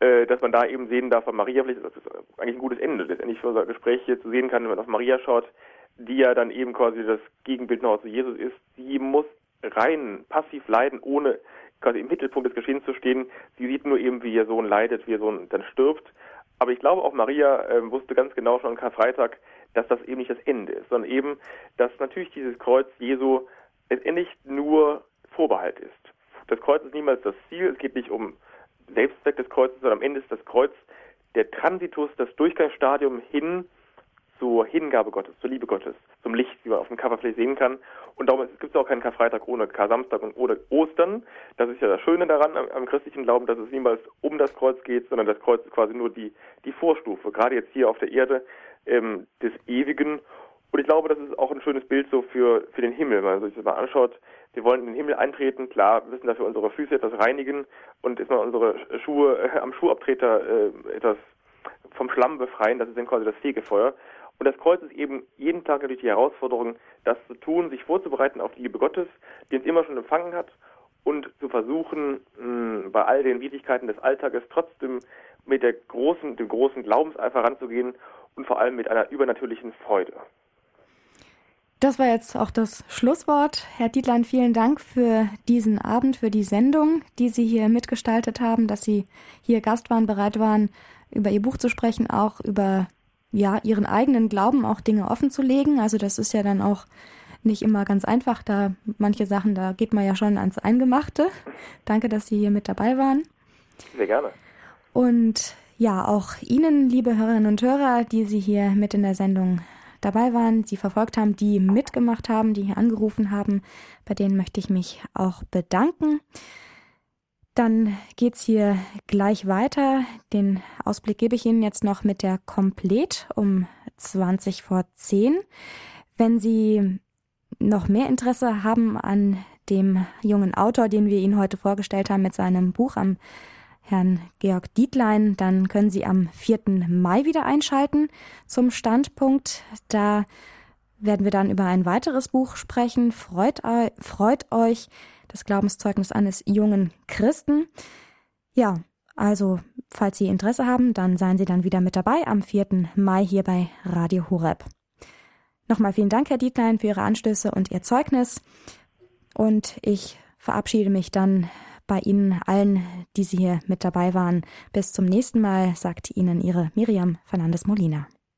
Äh, dass man da eben sehen darf, von Maria, vielleicht ist das eigentlich ein gutes Ende, letztendlich für unser Gespräch hier zu sehen kann, wenn man auf Maria schaut, die ja dann eben quasi das Gegenbild noch zu Jesus ist, sie muss rein passiv leiden, ohne quasi im Mittelpunkt des Geschehens zu stehen. Sie sieht nur eben, wie ihr Sohn leidet, wie ihr Sohn dann stirbt. Aber ich glaube, auch Maria äh, wusste ganz genau schon am Karfreitag, dass das eben nicht das Ende ist, sondern eben, dass natürlich dieses Kreuz Jesu letztendlich nur Vorbehalt ist. Das Kreuz ist niemals das Ziel. Es geht nicht um Selbstzweck des Kreuzes, sondern am Ende ist das Kreuz der Transitus, das Durchgangsstadium hin zur Hingabe Gottes, zur Liebe Gottes, zum Licht, wie man auf dem Cover vielleicht sehen kann. Und darum gibt es auch keinen Karfreitag ohne Kar-Samstag und ohne Ostern. Das ist ja das Schöne daran am, am, christlichen Glauben, dass es niemals um das Kreuz geht, sondern das Kreuz ist quasi nur die, die Vorstufe, gerade jetzt hier auf der Erde ähm, des Ewigen. Und ich glaube, das ist auch ein schönes Bild so für, für den Himmel, wenn man sich das mal anschaut. Wir wollen in den Himmel eintreten, klar, müssen dafür unsere Füße etwas reinigen und ist mal unsere Schuhe äh, am Schuhabtreter äh, etwas vom Schlamm befreien, das ist dann quasi das Fegefeuer. Und das Kreuz ist eben jeden Tag natürlich die Herausforderung, das zu tun, sich vorzubereiten auf die Liebe Gottes, die uns immer schon empfangen hat und zu versuchen, mh, bei all den Widrigkeiten des Alltages trotzdem mit der großen, dem großen Glaubenseifer ranzugehen und vor allem mit einer übernatürlichen Freude.
Das war jetzt auch das Schlusswort. Herr Dietlein, vielen Dank für diesen Abend, für die Sendung, die Sie hier mitgestaltet haben, dass Sie hier Gast waren, bereit waren, über Ihr Buch zu sprechen, auch über ja, Ihren eigenen Glauben auch Dinge offen zu legen. Also das ist ja dann auch nicht immer ganz einfach, da manche Sachen, da geht man ja schon ans Eingemachte. Danke, dass Sie hier mit dabei waren.
Sehr gerne.
Und ja, auch Ihnen, liebe Hörerinnen und Hörer, die Sie hier mit in der Sendung dabei waren, sie verfolgt haben, die mitgemacht haben, die hier angerufen haben. Bei denen möchte ich mich auch bedanken. Dann geht's hier gleich weiter. Den Ausblick gebe ich Ihnen jetzt noch mit der Komplett um 20 vor 10. Wenn Sie noch mehr Interesse haben an dem jungen Autor, den wir Ihnen heute vorgestellt haben mit seinem Buch am Herrn Georg Dietlein, dann können Sie am 4. Mai wieder einschalten zum Standpunkt. Da werden wir dann über ein weiteres Buch sprechen. Freut, freut euch, das Glaubenszeugnis eines jungen Christen. Ja, also, falls Sie Interesse haben, dann seien Sie dann wieder mit dabei am 4. Mai hier bei Radio Horeb. Nochmal vielen Dank, Herr Dietlein, für Ihre Anstöße und Ihr Zeugnis. Und ich verabschiede mich dann bei Ihnen allen, die Sie hier mit dabei waren. Bis zum nächsten Mal, sagt Ihnen Ihre Miriam Fernandes Molina.